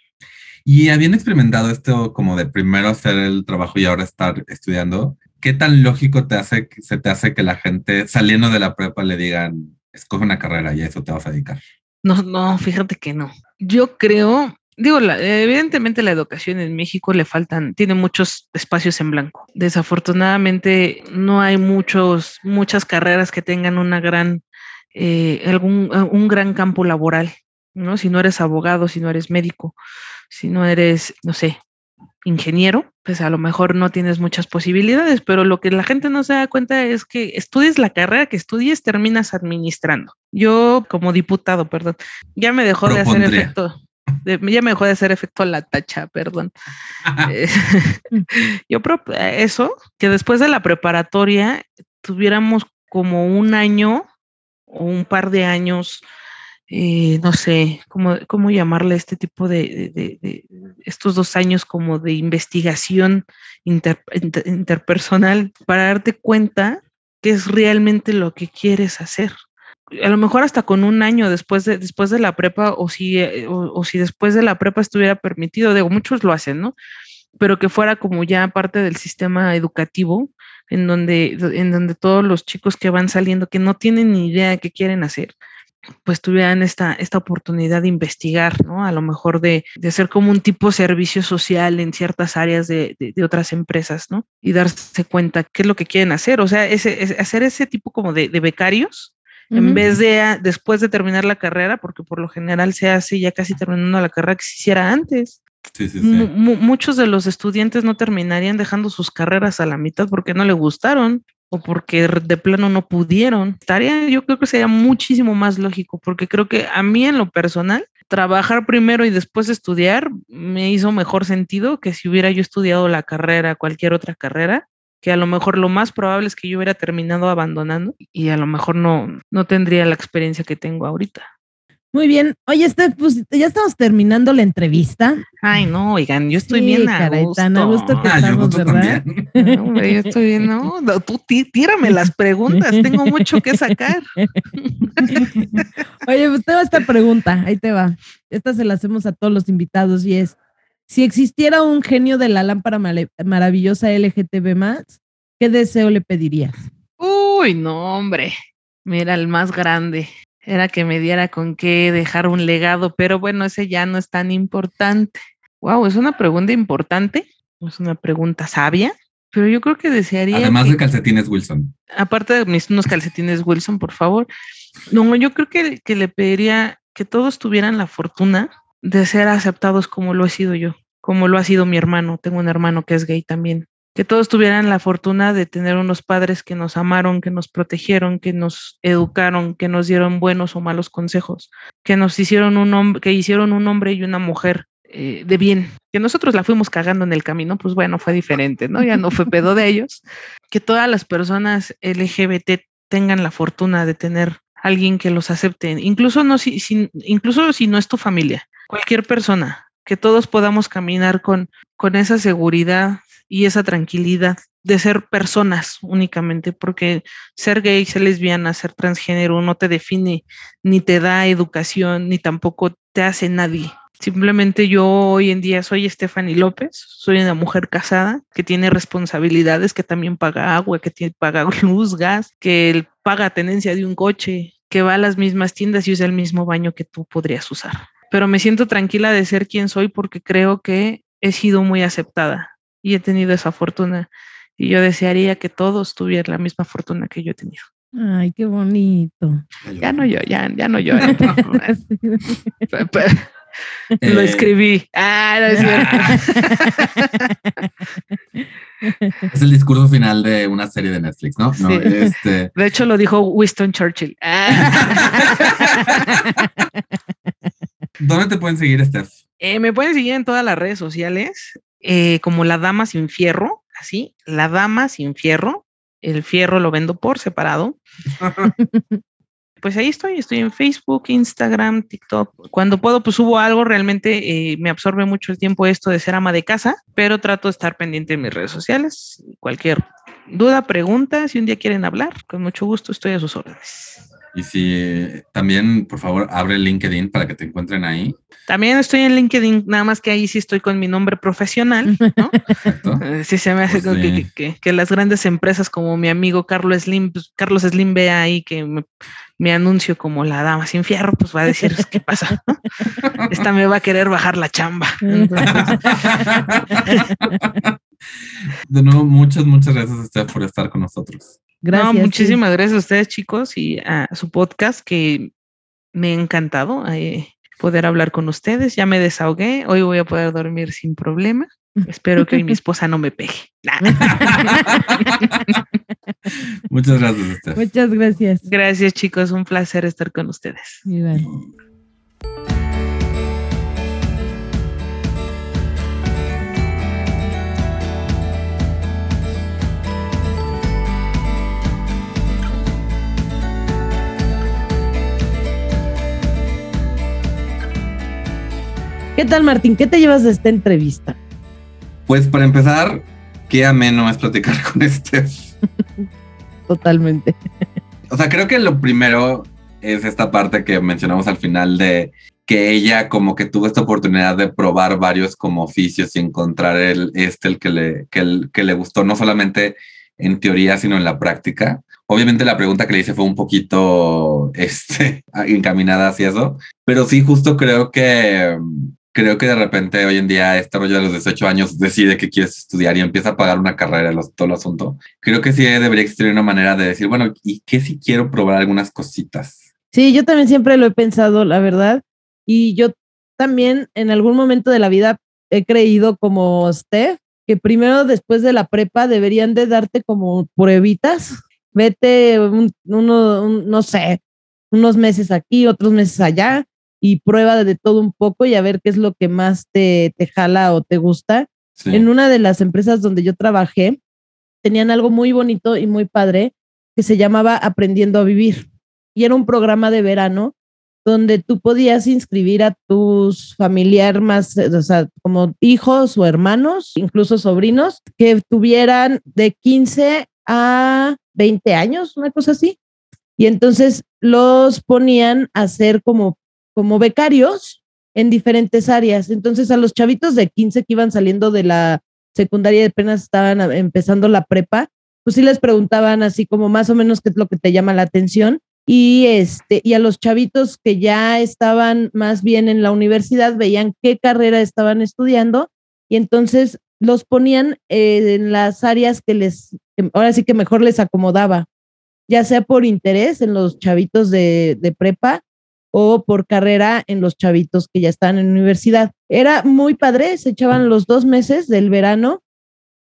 Y habían experimentado esto como de primero hacer el trabajo y ahora estar estudiando. ¿Qué tan lógico te hace, se te hace que la gente saliendo de la prepa le digan, escoge una carrera y a eso te vas a dedicar? No, no, fíjate que no. Yo creo, digo, evidentemente la educación en México le faltan, tiene muchos espacios en blanco. Desafortunadamente no hay muchos, muchas carreras que tengan una gran, eh, algún, un gran campo laboral, ¿no? Si no eres abogado, si no eres médico, si no eres, no sé, ingeniero, pues a lo mejor no tienes muchas posibilidades, pero lo que la gente no se da cuenta es que estudies la carrera que estudies, terminas administrando. Yo como diputado, perdón, ya me dejó de hacer efecto, de- ya me dejó de hacer efecto la tacha, perdón. Eh, yo eso, que después de la preparatoria tuviéramos como un año o un par de años, eh, no sé, cómo, cómo llamarle este tipo de, estos dos años como de investigación inter- inter- interpersonal para darte cuenta qué es realmente lo que quieres hacer. A lo mejor hasta con un año después de, después de la prepa o si, eh, o si después de la prepa estuviera permitido, digo, muchos lo hacen, ¿no? Pero que fuera como ya parte del sistema educativo, en donde, en donde todos los chicos que van saliendo, que no tienen ni idea de qué quieren hacer, pues tuvieran esta, esta oportunidad de investigar, ¿no? A lo mejor de, de hacer como un tipo de servicio social en ciertas áreas de, de- de otras empresas, ¿no? Y darse cuenta qué es lo que quieren hacer, o sea, ese, ese- hacer ese tipo como de, de becarios, en vez de ah, después de terminar la carrera, porque por lo general se hace ya casi terminando la carrera que se hiciera antes. Sí, sí, sí. mu- muchos de los estudiantes no terminarían dejando sus carreras a la mitad porque no le gustaron o porque de plano no pudieron. Estaría, yo creo que sería muchísimo más lógico, porque creo que a mí en lo personal, trabajar primero y después estudiar me hizo mejor sentido que si hubiera yo estudiado la carrera, cualquier otra carrera, que a lo mejor lo más probable es que yo hubiera terminado abandonando y a lo mejor no, no tendría la experiencia que tengo ahorita. Muy bien. Oye, Steph, pues ya estamos terminando la entrevista. Ay, no, oigan, yo estoy Sí, bien a caray, gusto. tan a gusto que Ah, yo estamos, tú ¿verdad? también. No, hombre, yo estoy bien, no, no, tú tí- tírame las preguntas, tengo mucho que sacar. Oye, pues tengo esta pregunta, ahí te va. Esta se la hacemos a todos los invitados y es, si existiera un genio de la lámpara maravillosa LGTB+, ¿qué deseo le pedirías? Uy, no, hombre, mira, el más grande era que me diera con qué dejar un legado, pero bueno, ese ya no es tan importante. Wow, es una pregunta importante, es una pregunta sabia, pero yo creo que desearía Además que- de calcetines Wilson. aparte de mis unos calcetines Wilson, por favor. No, yo creo que, que le pediría que todos tuvieran la fortuna de ser aceptados como lo he sido yo, como lo ha sido mi hermano. Tengo un hermano que es gay también. Que todos tuvieran la fortuna de tener unos padres que nos amaron, que nos protegieron, que nos educaron, que nos dieron buenos o malos consejos, que nos hicieron un hombre, que hicieron un hombre y una mujer eh, de bien. Que nosotros la fuimos cagando en el camino, pues bueno, fue diferente, ¿no? Ya no fue pedo de ellos que todas las personas LGBT tengan la fortuna de tener alguien que los acepte, incluso no si, incluso si no es tu familia, cualquier persona, que todos podamos caminar con, con esa seguridad y esa tranquilidad de ser personas únicamente, porque ser gay, ser lesbiana, ser transgénero no te define, ni te da educación, ni tampoco te hace nadie. Simplemente yo hoy en día soy Stephanie López, soy una mujer casada que tiene responsabilidades, que también paga agua, que tiene, paga luz, gas, que paga tenencia de un coche, que va a las mismas tiendas y usa el mismo baño que tú podrías usar. Pero me siento tranquila de ser quien soy porque creo que he sido muy aceptada y he tenido esa fortuna. Y yo desearía que todos tuvieran la misma fortuna que yo he tenido. Ay, qué bonito. Ya no yo, ya, ya no yo. Lo eh, escribí. Ah, no es cierto. es el discurso final de una serie de Netflix, ¿no? no este... De hecho, lo dijo Winston Churchill. Ah. ¿Dónde te pueden seguir, Steph? Eh, me pueden seguir en todas las redes sociales, eh, como La Dama Sin Fierro, así, La Dama Sin Fierro. El fierro lo vendo por separado. pues ahí estoy, estoy en Facebook, Instagram, TikTok. Cuando puedo, pues subo algo, realmente eh, me absorbe mucho el tiempo esto de ser ama de casa, pero trato de estar pendiente en mis redes sociales. Cualquier duda, pregunta, si un día quieren hablar, con mucho gusto estoy a sus órdenes. Y si también, por favor, abre LinkedIn para que te encuentren ahí. También estoy en LinkedIn, nada más que ahí sí estoy con mi nombre profesional, ¿no? Eh, sí se me hace pues que, las grandes empresas como mi amigo Carlos Slim, pues, Carlos Slim vea ahí que me, anuncio como la dama sin fierro, pues va a decir, ¿qué pasa? Esta me va a querer bajar la chamba. De nuevo, muchas, muchas gracias, por estar con nosotros. Gracias. muchísimas gracias a ustedes, chicos, y a su podcast que me ha encantado eh, poder hablar con ustedes. Ya me desahogué. Hoy voy a poder dormir sin problema. Espero que hoy mi esposa no me pegue. Muchas gracias, Esther. Muchas gracias. Gracias, chicos. Un placer estar con ustedes. ¿Qué tal, Martín? ¿Qué te llevas de esta entrevista? Pues para empezar, qué ameno es platicar con este. Totalmente. O sea, creo que lo primero es esta parte que mencionamos al final de que ella como que tuvo esta oportunidad de probar varios como oficios y encontrar el este el que le que, que le gustó no solamente en teoría sino en la práctica. Obviamente la pregunta que le hice fue un poquito este encaminada hacia eso, pero sí justo creo que creo que de repente hoy en día este rollo de los 18 años decide que quieres estudiar y empieza a pagar una carrera, todo el asunto. Creo que sí debería existir una manera de decir, bueno, ¿y qué si quiero probar algunas cositas? Sí, yo también siempre lo he pensado, la verdad. Y yo también en algún momento de la vida he creído como Steph, que primero después de la prepa deberían de darte como pruebitas. Vete uno, no sé, unos meses aquí, otros meses allá, y prueba de todo un poco y a ver qué es lo que más te, te jala o te gusta. En una de las empresas donde yo trabajé, tenían algo muy bonito y muy padre que se llamaba Aprendiendo a Vivir. Y era un programa de verano donde tú podías inscribir a tus familiares más, o sea, como hijos o hermanos, incluso sobrinos, que tuvieran de 15 a 20 años, una cosa así. Y entonces los ponían a hacer como como becarios en diferentes áreas. Entonces, a los chavitos de 15 que iban saliendo de la secundaria y apenas estaban empezando la prepa, pues sí les preguntaban así como más o menos qué es lo que te llama la atención. Y este, y a los chavitos que ya estaban más bien en la universidad, veían qué carrera estaban estudiando, y entonces los ponían eh, en las áreas que les, ahora sí que mejor les acomodaba, ya sea por interés en los chavitos de, de prepa o por carrera en los chavitos que ya están en universidad. Era muy padre, se echaban los dos meses del verano,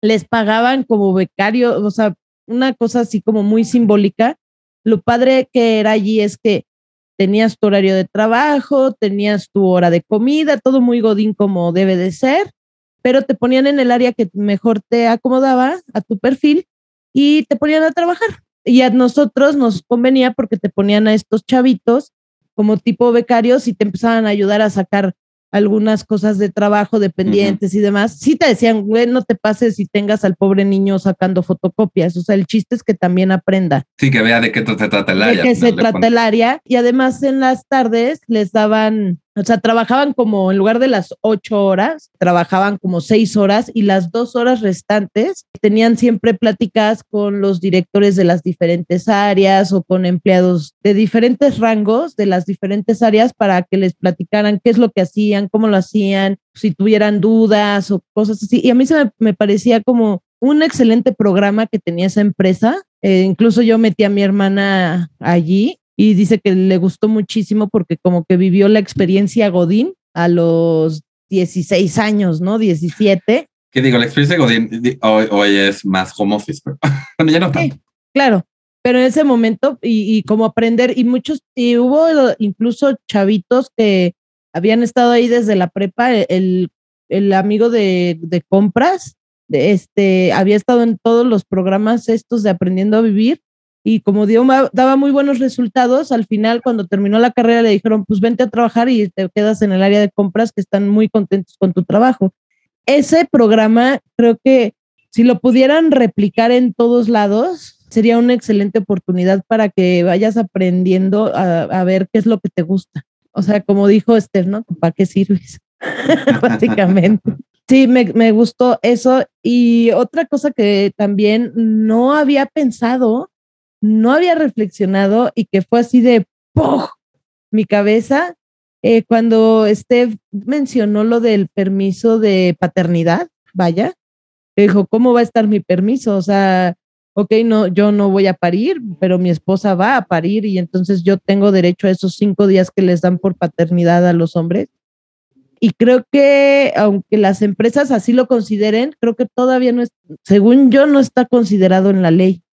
les pagaban como becario, o sea, una cosa así como muy simbólica. Lo padre que era allí es que tenías tu horario de trabajo, tenías tu hora de comida, todo muy godín como debe de ser, pero te ponían en el área que mejor te acomodaba a tu perfil y te ponían a trabajar. y a nosotros nos convenía porque te ponían a estos chavitos como tipo becarios y te empezaban a ayudar a sacar algunas cosas de trabajo dependientes y demás. Sí te decían, güey, no te pases si tengas al pobre niño sacando fotocopias. O sea, el chiste es que también aprenda. Sí, que vea de qué se trata el área. De qué se trata el área. Y además en las tardes les daban o sea, trabajaban como en lugar de las ocho horas, trabajaban como seis horas y las dos horas restantes tenían siempre pláticas con los directores de las diferentes áreas o con empleados de diferentes rangos de las diferentes áreas para que les platicaran qué es lo que hacían, cómo lo hacían, si tuvieran dudas o cosas así. Y a mí se me, parecía como un excelente programa que tenía esa empresa. Eh, incluso yo metí a mi hermana allí y dice que le gustó muchísimo porque como que vivió la experiencia Godín a los 16 años, ¿no? 17. ¿Qué digo? La experiencia Godín hoy, es más home office, pero bueno, ya no tanto. claro, pero en ese momento y, como aprender y muchos, y hubo incluso chavitos que habían estado ahí desde la prepa, el, el amigo de, de compras, de este, había estado en todos los programas estos de aprendiendo a vivir y como dio, daba muy buenos resultados, al final cuando terminó la carrera le dijeron, pues vente a trabajar y te quedas en el área de compras que están muy contentos con tu trabajo. Ese programa creo que si lo pudieran replicar en todos lados, sería una excelente oportunidad para que vayas aprendiendo a, ver qué es lo que te gusta. O sea, como dijo Esther, ¿no? ¿Para qué sirves? Básicamente. Sí, me, me, gustó eso. Y otra cosa que también no había pensado no había reflexionado y que fue así de ¡pum! mi cabeza eh, cuando Steph mencionó lo del permiso de paternidad, vaya, dijo, ¿cómo va a estar mi permiso? O sea, ok, no, yo no voy a parir, pero mi esposa va a parir y entonces yo tengo derecho a esos cinco días que les dan por paternidad a los hombres. Y creo que aunque las empresas así lo consideren, creo que todavía no es, según yo, no está considerado en la ley.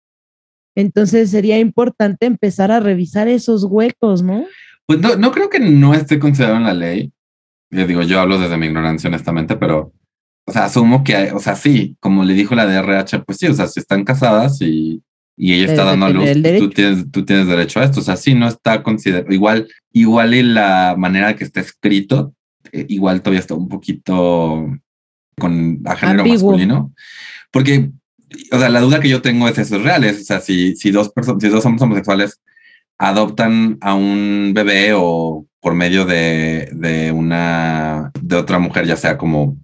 Entonces sería importante empezar a revisar esos huecos, ¿no? Pues no, no creo que no esté considerado en la ley. Yo digo, yo hablo desde mi ignorancia, honestamente, pero, o sea, asumo que, o sea, sí, como le dijo la DRH, pues sí, o sea, si están casadas y, y ella está dando a luz, pues tú tienes, tú tienes derecho a esto. O sea, sí, no está considerado. Igual, igual y la manera que está escrito, eh, igual todavía está un poquito con a género masculino. Porque o sea, la duda que yo tengo es eso, es real, o sea, si, si dos personas, si dos hombres homosexuales adoptan a un bebé o por medio de, de una, de otra mujer, ya sea como...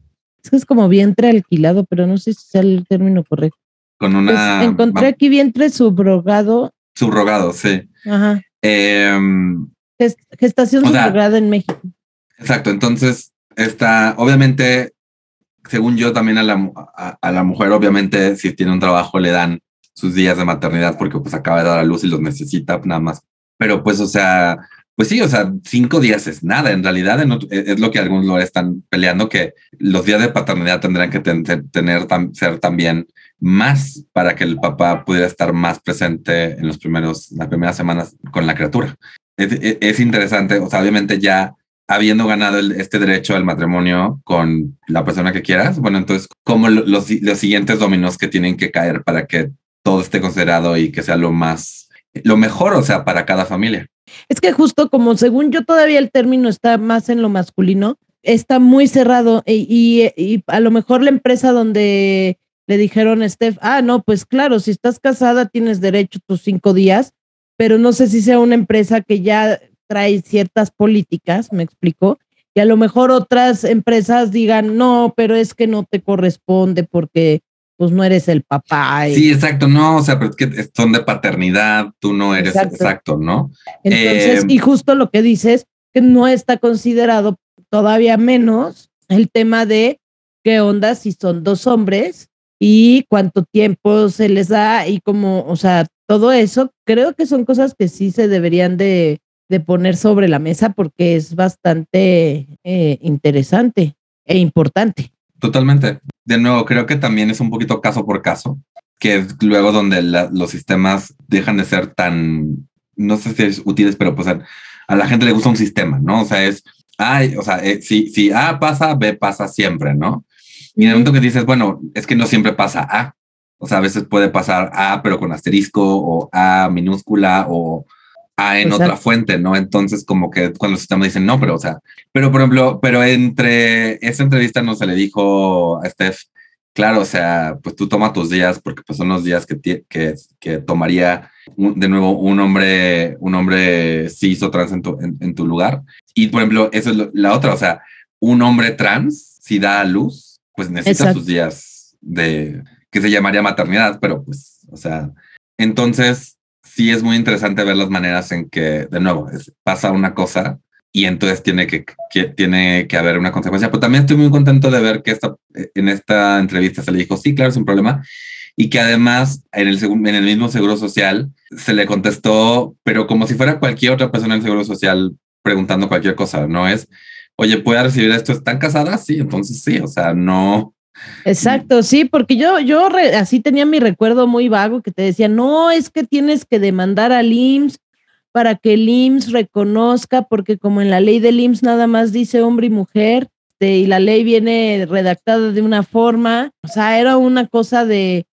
Es como vientre alquilado, pero no sé si es el término correcto. Con una... Pues, encontré aquí vientre subrogado. Subrogado, sí. Ajá. Em, gestación subrogada en México. Exacto, entonces está, obviamente según yo, también a la, a, la mujer, obviamente, si tiene un trabajo, le dan sus días de maternidad porque pues acaba de dar a luz y los necesita nada más. Pero pues, o sea, pues sí, o sea, cinco días es nada. En realidad es lo que algunos lo están peleando, que los días de paternidad tendrán que tener, ser también más para que el papá pudiera estar más presente en los primeros, las primeras semanas con la criatura. Es, es interesante, o sea, obviamente ya habiendo ganado este derecho al matrimonio con la persona que quieras, bueno, entonces, ¿cómo los, los siguientes dominos que tienen que caer para que todo esté considerado y que sea lo más, lo mejor, o sea, para cada familia? Es que justo como según yo todavía el término está más en lo masculino, está muy cerrado y, y, a lo mejor la empresa donde le dijeron a Steph, ah, no, pues claro, si estás casada tienes derecho tus cinco días, pero no sé si sea una empresa que ya trae ciertas políticas, me explico, y a lo mejor otras empresas digan, no, pero es que no te corresponde porque pues no eres el papá. Sí, exacto, no, o sea, pero es que son de paternidad, tú no eres exacto, ¿no? Entonces, y justo lo que dices, que no está considerado todavía menos el tema de qué onda si son dos hombres y cuánto tiempo se les da y como, o sea, todo eso, creo que son cosas que sí se deberían de, de poner sobre la mesa porque es bastante eh, interesante e importante. Totalmente. De nuevo, creo que también es un poquito caso por caso, que es luego donde los sistemas dejan de ser tan, no sé si es útiles, pero pues a, la gente le gusta un sistema, ¿no? O sea, es, ay, o sea, eh, si, si A pasa, B pasa siempre, ¿no? Y en el momento que dices, bueno, es que no siempre pasa A, O sea, a veces puede pasar A, pero con asterisco, o A minúscula, o A en otra fuente, ¿no? Entonces, como que cuando los sistemas dicen no, pero, o sea, pero por ejemplo, pero entre esa entrevista no se le dijo a Steph, claro, o sea, pues tú toma tus días, porque pues son los días que, que, que tomaría de nuevo un hombre, un hombre cis o trans en tu, en, tu lugar. Y por ejemplo, eso es la otra, o sea, un hombre trans, si da a luz, pues necesita sus días de, que se llamaría maternidad, pero pues, o sea, entonces sí es muy interesante ver las maneras en que, de nuevo, pasa una cosa y entonces tiene que, tiene que haber una consecuencia. Pero también estoy muy contento de ver que esta, en esta entrevista se le dijo, sí, claro, es un problema, y que además en el, en el mismo Seguro Social se le contestó, pero como si fuera cualquier otra persona en el Seguro Social preguntando cualquier cosa, no es, oye, ¿puede recibir esto? ¿Están casadas? Sí, entonces sí, o sea, no, Exacto, sí, porque yo, yo así tenía mi recuerdo muy vago que te decía, no, es que tienes que demandar al IMSS para que el IMSS reconozca, porque como en la ley del IMSS nada más dice hombre y mujer, este, y la ley viene redactada de una forma, o sea, era una cosa de,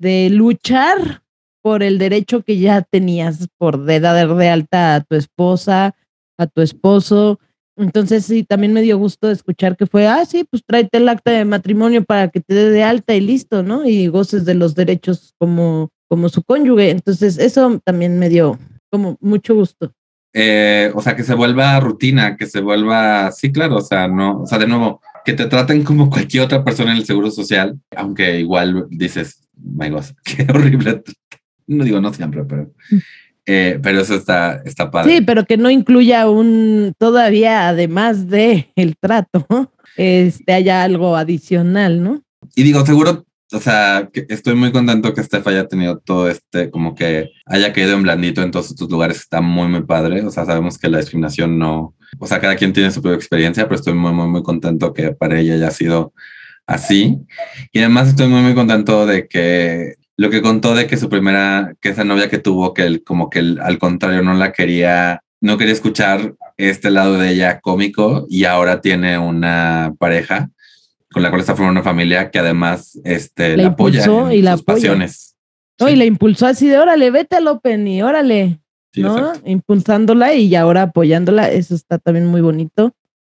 de luchar por el derecho que ya tenías por de dar de alta a tu esposa, a tu esposo, entonces sí, también me dio gusto escuchar que fue, ah, sí, pues tráete el acta de matrimonio para que te dé de alta y listo, ¿no? Y goces de los derechos como, como su cónyuge. Entonces eso también me dio como mucho gusto. Eh, o sea, que se vuelva rutina, que se vuelva, sí, claro, o sea, no, o sea, de nuevo, que te traten como cualquier otra persona en el seguro social, aunque igual dices, my God, qué horrible. No digo no siempre, pero mm. Eh, pero eso está, está padre. Sí, pero que no incluya un, todavía además de el trato, este, haya algo adicional, ¿no? Y digo, seguro, o sea, que estoy muy contento que Steph haya tenido todo este, como que haya caído en blandito en todos estos lugares, está muy, muy padre. O sea, sabemos que la discriminación no, o sea, cada quien tiene su propia experiencia, pero estoy muy, muy, muy contento que para ella haya sido así. Y además estoy muy, muy contento de que lo que contó de que su primera, que esa novia que tuvo, que él como que al contrario no la quería, no quería escuchar este lado de ella cómico y ahora tiene una pareja con la cual está formando una familia que además este, la, apoya en y la sus pasiones. No, y la impulsó así de órale, vete al Open y órale, ¿no? Impulsándola y ahora apoyándola, eso está también muy bonito.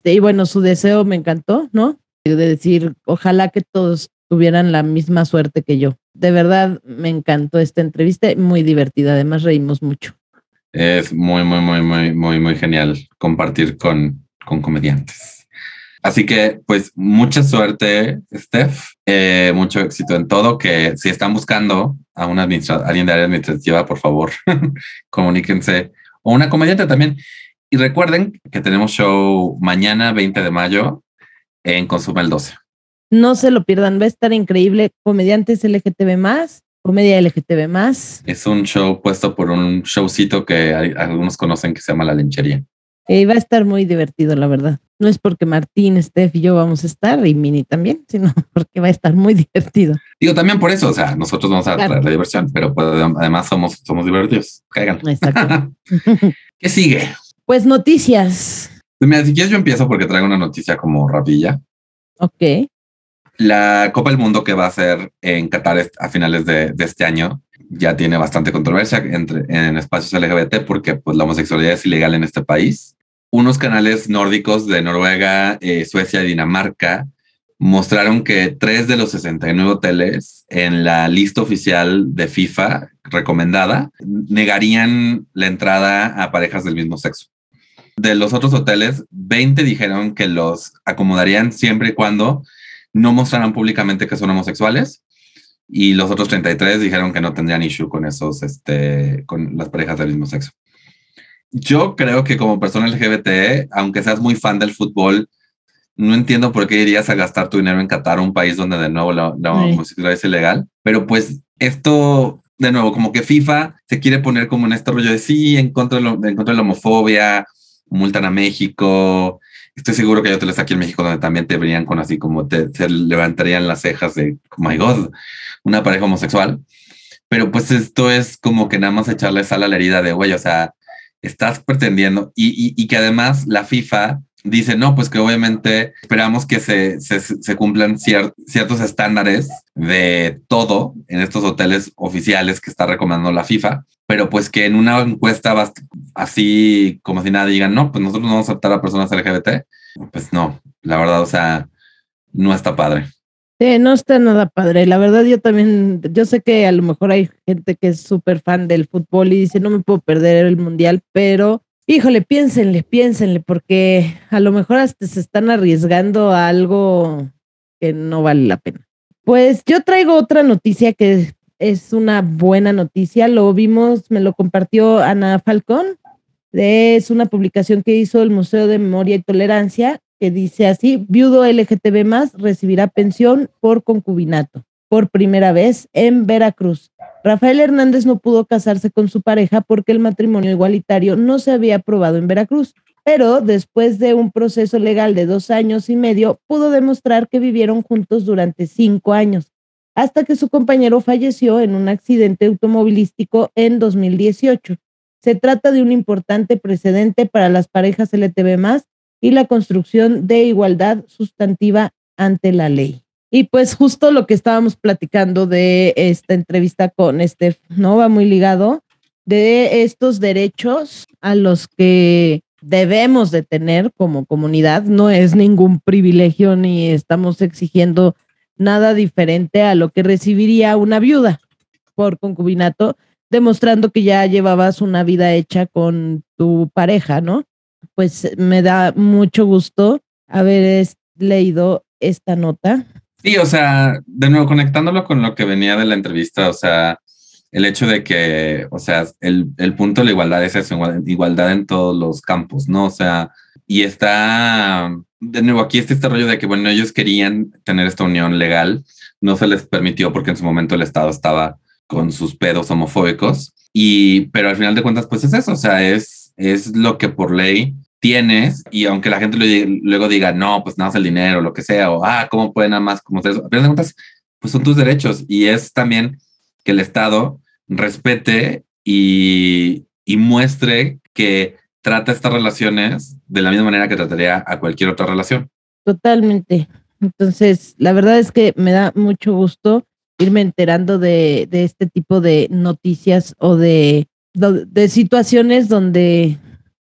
Y bueno, su deseo me encantó, ¿no? De decir, ojalá que todos tuvieran la misma suerte que yo. De verdad, me encantó esta entrevista, muy divertida, además reímos mucho. Es muy, muy, muy, muy, muy, muy genial compartir con, con comediantes. Así que, pues, mucha suerte, Steph. Eh, mucho éxito en todo. Que si están buscando a una alguien de área administrativa, por favor, comuníquense. O una comediante también. Y recuerden que tenemos show mañana, 20 de mayo, en Consuma el 12. No se lo pierdan, va a estar increíble. Comediantes LGTB más, comedia LGTB más. Es un show puesto por un showcito que algunos conocen que se llama La Lenchería. Y va a estar muy divertido, la verdad. No es porque Martín, Steph y yo vamos a estar, y Mini también, sino porque va a estar muy divertido. Digo, también por eso, o sea, nosotros vamos a traer la diversión, pero pues, además somos, somos divertidos. Caigan. Exacto. ¿Qué sigue? Pues noticias. Pues mira, si quieres yo empiezo porque traigo una noticia como rapilla. Ok. La Copa del Mundo que va a ser en Qatar a finales de, este año ya tiene bastante controversia entre, en espacios LGBT porque pues, la homosexualidad es ilegal en este país. Unos canales nórdicos de Noruega, eh, Suecia y Dinamarca mostraron que tres de los 69 hoteles en la lista oficial de FIFA recomendada negarían la entrada a parejas del mismo sexo. De los otros hoteles, 20 dijeron que los acomodarían siempre y cuando no mostrarán públicamente que son homosexuales y los otros 33 dijeron que no tendrían issue con esos, este, con las parejas del mismo sexo. Yo creo que como persona LGBT, aunque seas muy fan del fútbol, no entiendo por qué irías a gastar tu dinero en Qatar, un país donde de nuevo la, homosexualidad es ilegal. Pero pues esto, de nuevo, como que FIFA se quiere poner como en este rollo de sí, en contra de, en contra de la homofobia, multan a México, estoy seguro que hay hoteles aquí en México donde también te verían con así como te, levantarían las cejas de, oh my God, una pareja homosexual. Pero pues esto es como que nada más echarle sal a la herida de, güey, o sea, estás pretendiendo y, y, que además la FIFA dice, no, pues que obviamente esperamos que se, se, se cumplan ciertos estándares de todo en estos hoteles oficiales que está recomendando la FIFA, pero pues que en una encuesta así como si nada digan, no, pues nosotros no vamos a aceptar a personas LGBT, pues no, la verdad, o sea, no está padre. Sí, no está nada padre. La verdad, yo también, yo sé que a lo mejor hay gente que es súper fan del fútbol y dice, no me puedo perder el mundial, pero híjole, piénsenle, piénsenle, porque a lo mejor hasta se están arriesgando a algo que no vale la pena. Pues yo traigo otra noticia que es una buena noticia. Lo vimos, me lo compartió Ana Falcón. Es una publicación que hizo el Museo de Memoria y Tolerancia que dice así, viudo LGTB más recibirá pensión por concubinato por primera vez en Veracruz. Rafael Hernández no pudo casarse con su pareja porque el matrimonio igualitario no se había aprobado en Veracruz, pero después de un proceso legal de dos años y medio, pudo demostrar que vivieron juntos durante cinco años, hasta que su compañero falleció en un accidente automovilístico en 2018. Se trata de un importante precedente para las parejas LTV y la construcción de igualdad sustantiva ante la ley. Y pues justo lo que estábamos platicando de esta entrevista con Steph, ¿no? Va muy ligado de estos derechos a los que debemos de tener como comunidad. No es ningún privilegio ni estamos exigiendo nada diferente a lo que recibiría una viuda por concubinato, demostrando que ya llevabas una vida hecha con tu pareja, ¿no? pues me da mucho gusto haber leído esta nota. Sí, o sea, de nuevo conectándolo con lo que venía de la entrevista, o sea, el hecho de que, o sea, el, el punto de la igualdad es eso, igualdad en todos los campos, ¿no? O sea, y está, de nuevo, aquí este rollo de que, bueno, ellos querían tener esta unión legal, no se les permitió porque en su momento el Estado estaba con sus pedos homofóbicos, y, pero al final de cuentas, pues es eso, o sea, es, es lo que por ley tienes y aunque la gente luego diga, no, pues nada más el dinero, lo que sea, o, ah, ¿cómo puede nada más como eso? A cuentas, pues son tus derechos y es también que el Estado respete y, y muestre que trata estas relaciones de la misma manera que trataría a cualquier otra relación. Totalmente. Entonces, la verdad es que me da mucho gusto irme enterando de, de este tipo de noticias o de, de situaciones donde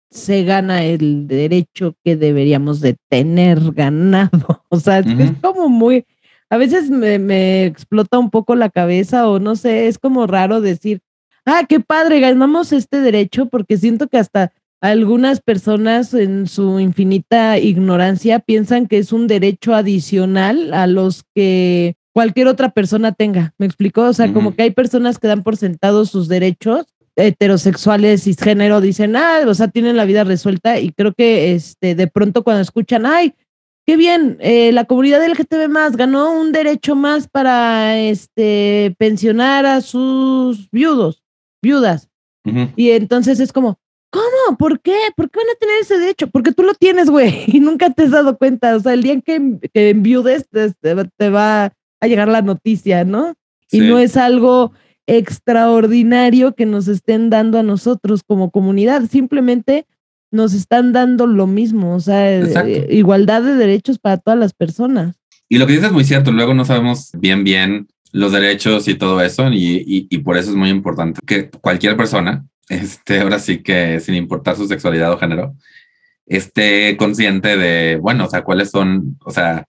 se gana el derecho que deberíamos de tener ganado. O sea, es como muy, a veces me, explota un poco la cabeza o no sé, es como raro decir, ah, qué padre, ganamos este derecho porque siento que hasta algunas personas en su infinita ignorancia piensan que es un derecho adicional a los que cualquier otra persona tenga. ¿Me explicó? O sea, como que hay personas que dan por sentados sus derechos heterosexuales y género dicen, ah, o sea, tienen la vida resuelta y creo que este, de pronto cuando escuchan, ay, qué bien, eh, la comunidad LGTB más ganó un derecho más para este, pensionar a sus viudos, viudas. Y entonces es como, ¿cómo? ¿Por qué? ¿Por qué van a tener ese derecho? Porque tú lo tienes, güey, y nunca te has dado cuenta. O sea, el día en que, que enviudes te, te, va a llegar la noticia, ¿no? Y no es algo extraordinario que nos estén dando a nosotros como comunidad. Simplemente nos están dando lo mismo, o sea, eh, igualdad de derechos para todas las personas. Y lo que dices es muy cierto, luego no sabemos bien, bien los derechos y todo eso, y, y, por eso es muy importante que cualquier persona, este, ahora sí que sin importar su sexualidad o género, esté consciente de, bueno, o sea, cuáles son, o sea,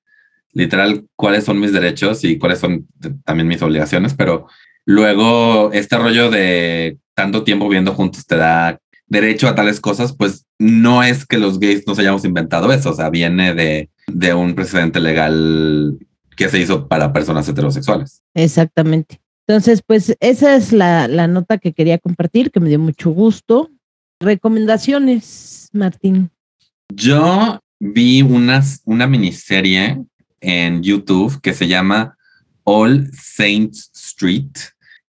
literal, cuáles son mis derechos y cuáles son también mis obligaciones, pero Luego, este rollo de tanto tiempo viviendo juntos te da derecho a tales cosas, pues no es que los gays nos hayamos inventado eso, o sea, viene de, de un precedente legal que se hizo para personas heterosexuales. Exactamente. Entonces, pues esa es la, la nota que quería compartir, que me dio mucho gusto. Recomendaciones, Martín. Yo vi unas, una miniserie en YouTube que se llama All Saints Street.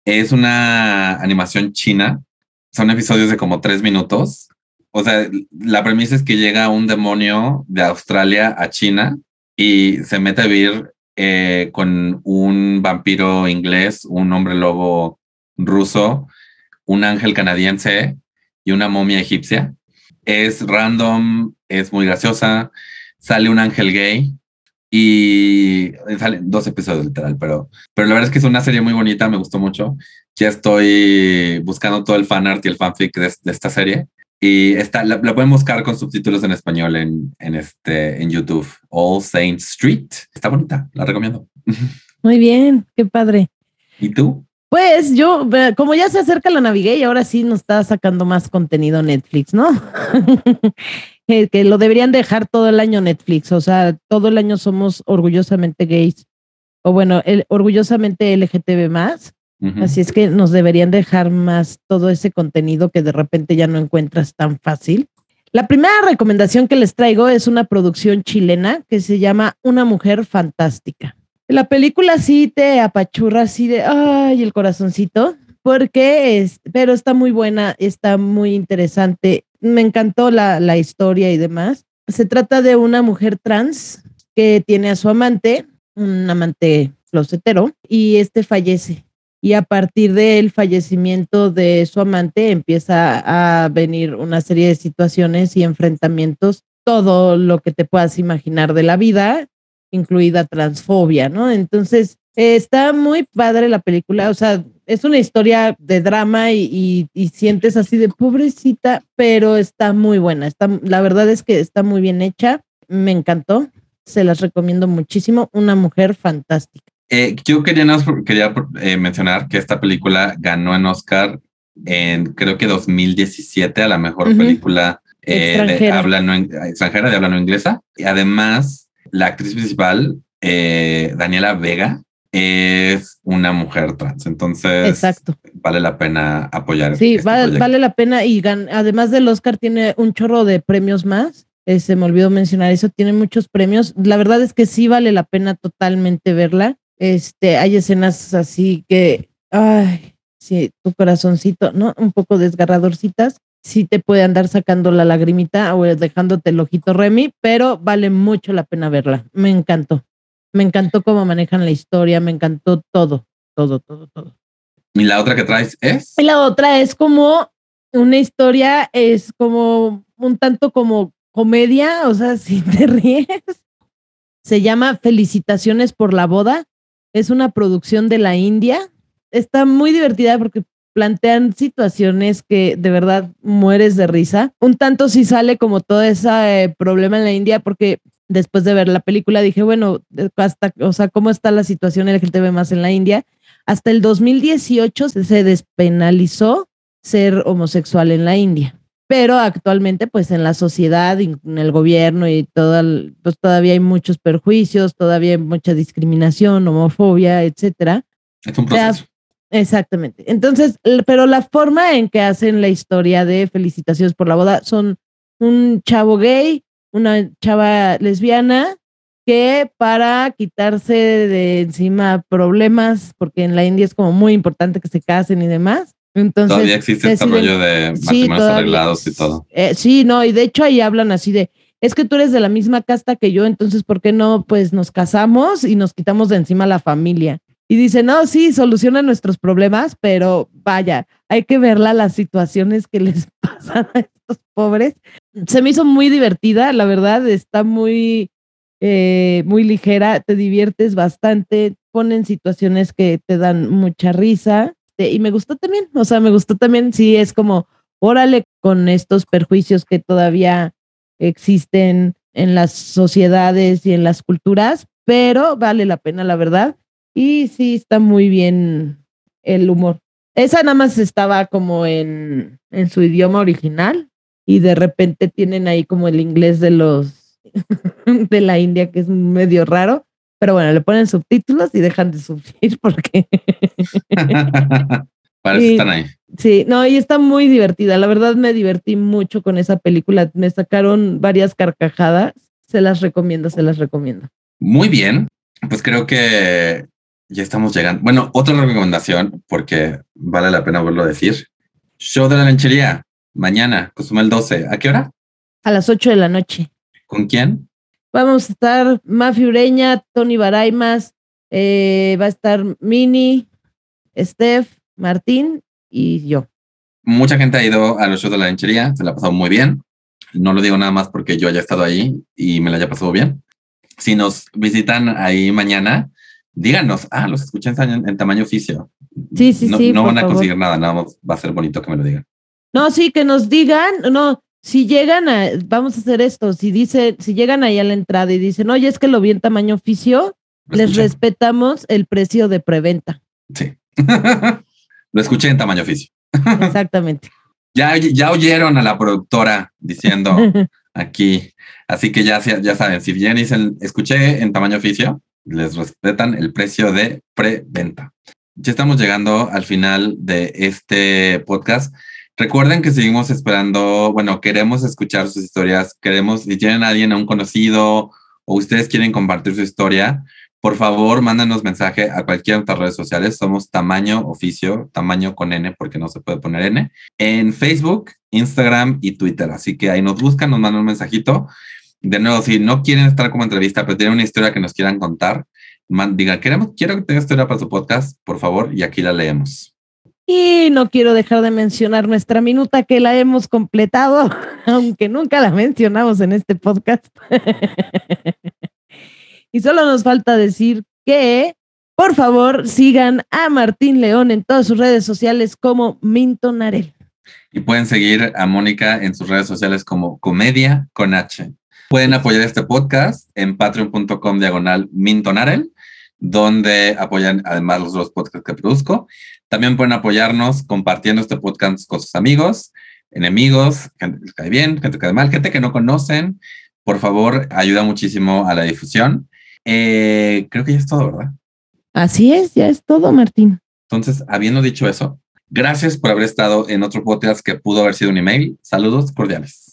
Es una animación china. Son episodios de como tres minutos. O sea, la premisa es que llega un demonio de Australia a China y se mete a vivir eh, con un vampiro inglés, un hombre lobo ruso, un ángel canadiense y una momia egipcia. Es random, es muy graciosa. Sale un ángel gay y salen dos episodios literal, pero, pero la verdad es que es una serie muy bonita, me gustó mucho. Ya estoy buscando todo el fanart y el fanfic de, de esta serie. Y está, la, pueden buscar con subtítulos en español en, en, este, en YouTube. All Saints Street. Está bonita, la recomiendo. Muy bien, qué padre. ¿Y tú? Pues yo, como ya se acerca la Navidad y ahora sí nos está sacando más contenido Netflix, ¿no? que, lo deberían dejar todo el año Netflix, o sea, todo el año somos orgullosamente gays, o bueno, el, orgullosamente LGTB más, así es que nos deberían dejar más todo ese contenido que de repente ya no encuentras tan fácil. La primera recomendación que les traigo es una producción chilena que se llama Una mujer fantástica. La película sí te apachurra así de, ay, el corazoncito, porque es, pero está muy buena, está muy interesante. Me encantó la, la historia y demás. Se trata de una mujer trans que tiene a su amante, un amante closetero, y este fallece. Y a partir del fallecimiento de su amante empieza a venir una serie de situaciones y enfrentamientos, todo lo que te puedas imaginar de la vida, incluida transfobia, ¿no? Entonces, está muy padre la película, o sea, es una historia de drama y, sientes así de pobrecita, pero está muy buena. Está, la verdad es que está muy bien hecha, me encantó, se las recomiendo muchísimo, una mujer fantástica. Eh, yo quería, quería eh, mencionar que esta película ganó en Oscar en creo que 2017 a la mejor película eh, de habla no, extranjera de habla no inglesa. Y además la actriz principal, Daniela Vega, es una mujer trans. Entonces, Exacto. vale la pena apoyar. Sí, este vale, la pena. Y además del Oscar, tiene un chorro de premios más. Eh, se me olvidó mencionar eso, tiene muchos premios. La verdad es que sí vale la pena totalmente verla. Este, hay escenas así que, ay, sí, tu corazoncito, ¿no? Un poco desgarradorcitas, sí te puede andar sacando la lagrimita o dejándote el ojito Remy, pero vale mucho la pena verla. Me encantó. Me encantó cómo manejan la historia, me encantó todo, todo, todo, todo. ¿Y la otra que traes es? Y la otra es como una historia, es como un tanto como comedia, o sea, si te ríes. Se llama Felicitaciones por la boda. Es una producción de la India. Está muy divertida porque plantean situaciones que de verdad mueres de risa. Un tanto si sale como todo ese eh, problema en la India, porque después de ver la película dije, bueno, hasta, o sea, ¿cómo está la situación LGTB más en la India? Hasta el 2018 se despenalizó ser homosexual en la India. Pero actualmente, pues en la sociedad, en el gobierno y todo, pues todavía hay muchos perjuicios, todavía hay mucha discriminación, homofobia, etcétera. Es un proceso. Exactamente. Entonces, pero la forma en que hacen la historia de felicitaciones por la boda son un chavo gay, una chava lesbiana, que para quitarse de encima problemas, porque en la India es como muy importante que se casen y demás. Entonces, todavía existe este rollo de matrimonios arreglados y todo. Eh, sí, no, y de hecho ahí hablan así de, es que tú eres de la misma casta que yo, entonces, ¿por qué no? Pues nos casamos y nos quitamos de encima la familia y dice, no, sí, soluciona nuestros problemas, pero vaya, hay que verla las situaciones que les pasan a estos pobres. Se me hizo muy divertida, la verdad, está muy, eh, muy ligera, te diviertes bastante, ponen situaciones que te dan mucha risa este, y me gustó también, o sea, me gustó también, sí, es como, órale con estos perjuicios que todavía existen en las sociedades y en las culturas, pero vale la pena, la verdad. Y sí, está muy bien el humor. Esa nada más estaba como en, en su idioma original y de repente tienen ahí como el inglés de los de la India que es medio raro, pero bueno, le ponen subtítulos y dejan de sufrir porque Para eso están ahí. Sí, no, y está muy divertida. La verdad me divertí mucho con esa película. Me sacaron varias carcajadas. Se las recomiendo, se las recomiendo. Muy bien. Pues creo que ya estamos llegando. Bueno, otra recomendación, porque vale la pena volverlo a decir. Show de la lanchería, mañana, el 12. ¿A qué hora? A las 8 de la noche. ¿Con quién? Vamos a estar Mafi Ureña, Tony Baraymas, eh, va a estar Mini, Steph, Martín y yo. Mucha gente ha ido a los shows de la lanchería, se la ha pasado muy bien. No lo digo nada más porque yo haya estado ahí y me la haya pasado bien. Si nos visitan ahí mañana, díganos, ah, los escuché en, tamaño oficio. Sí, sí, no, sí. No van a conseguir nada, nada más va a ser bonito que me lo digan. No, sí, que nos digan, no, si llegan a, vamos a hacer esto, si dice, si llegan ahí a la entrada y dicen, oye, es que lo vi en tamaño oficio, les respetamos el precio de preventa. Sí. lo escuché en tamaño oficio. Exactamente. ya, ya oyeron a la productora diciendo aquí. Así que ya, ya saben, si bien dicen, escuché en tamaño oficio, les respetan el precio de preventa. Ya estamos llegando al final de este podcast. Recuerden que seguimos esperando, bueno, queremos escuchar sus historias, queremos, si tienen a alguien, a un conocido o ustedes quieren compartir su historia, por favor, mándanos mensaje a cualquiera de nuestras redes sociales. Somos Tamaño Oficio, Tamaño con N, porque no se puede poner N, en Facebook, Instagram y Twitter. Así que ahí nos buscan, nos mandan un mensajito. De nuevo, si no quieren estar como entrevista, pero tienen una historia que nos quieran contar, digan, queremos, quiero que tenga historia para su podcast, por favor, y aquí la leemos. Y no quiero dejar de mencionar nuestra minuta que la hemos completado, aunque nunca la mencionamos en este podcast. y solo nos falta decir que, por favor, sigan a Martín León en todas sus redes sociales como Minton Arel. Y pueden seguir a Mónica en sus redes sociales como Comedia con H. Pueden apoyar este podcast en patreon.com diagonal Mintonarel, donde apoyan además los, dos podcasts que produzco. También pueden apoyarnos compartiendo este podcast con sus amigos, enemigos, gente que les cae bien, gente que cae mal, gente que no conocen. Por favor, ayuda muchísimo a la difusión. Eh, creo que ya es todo, ¿verdad? Así es, ya es todo, Martín. Entonces, habiendo dicho eso, gracias por haber estado en otro podcast que pudo haber sido un email. Saludos cordiales.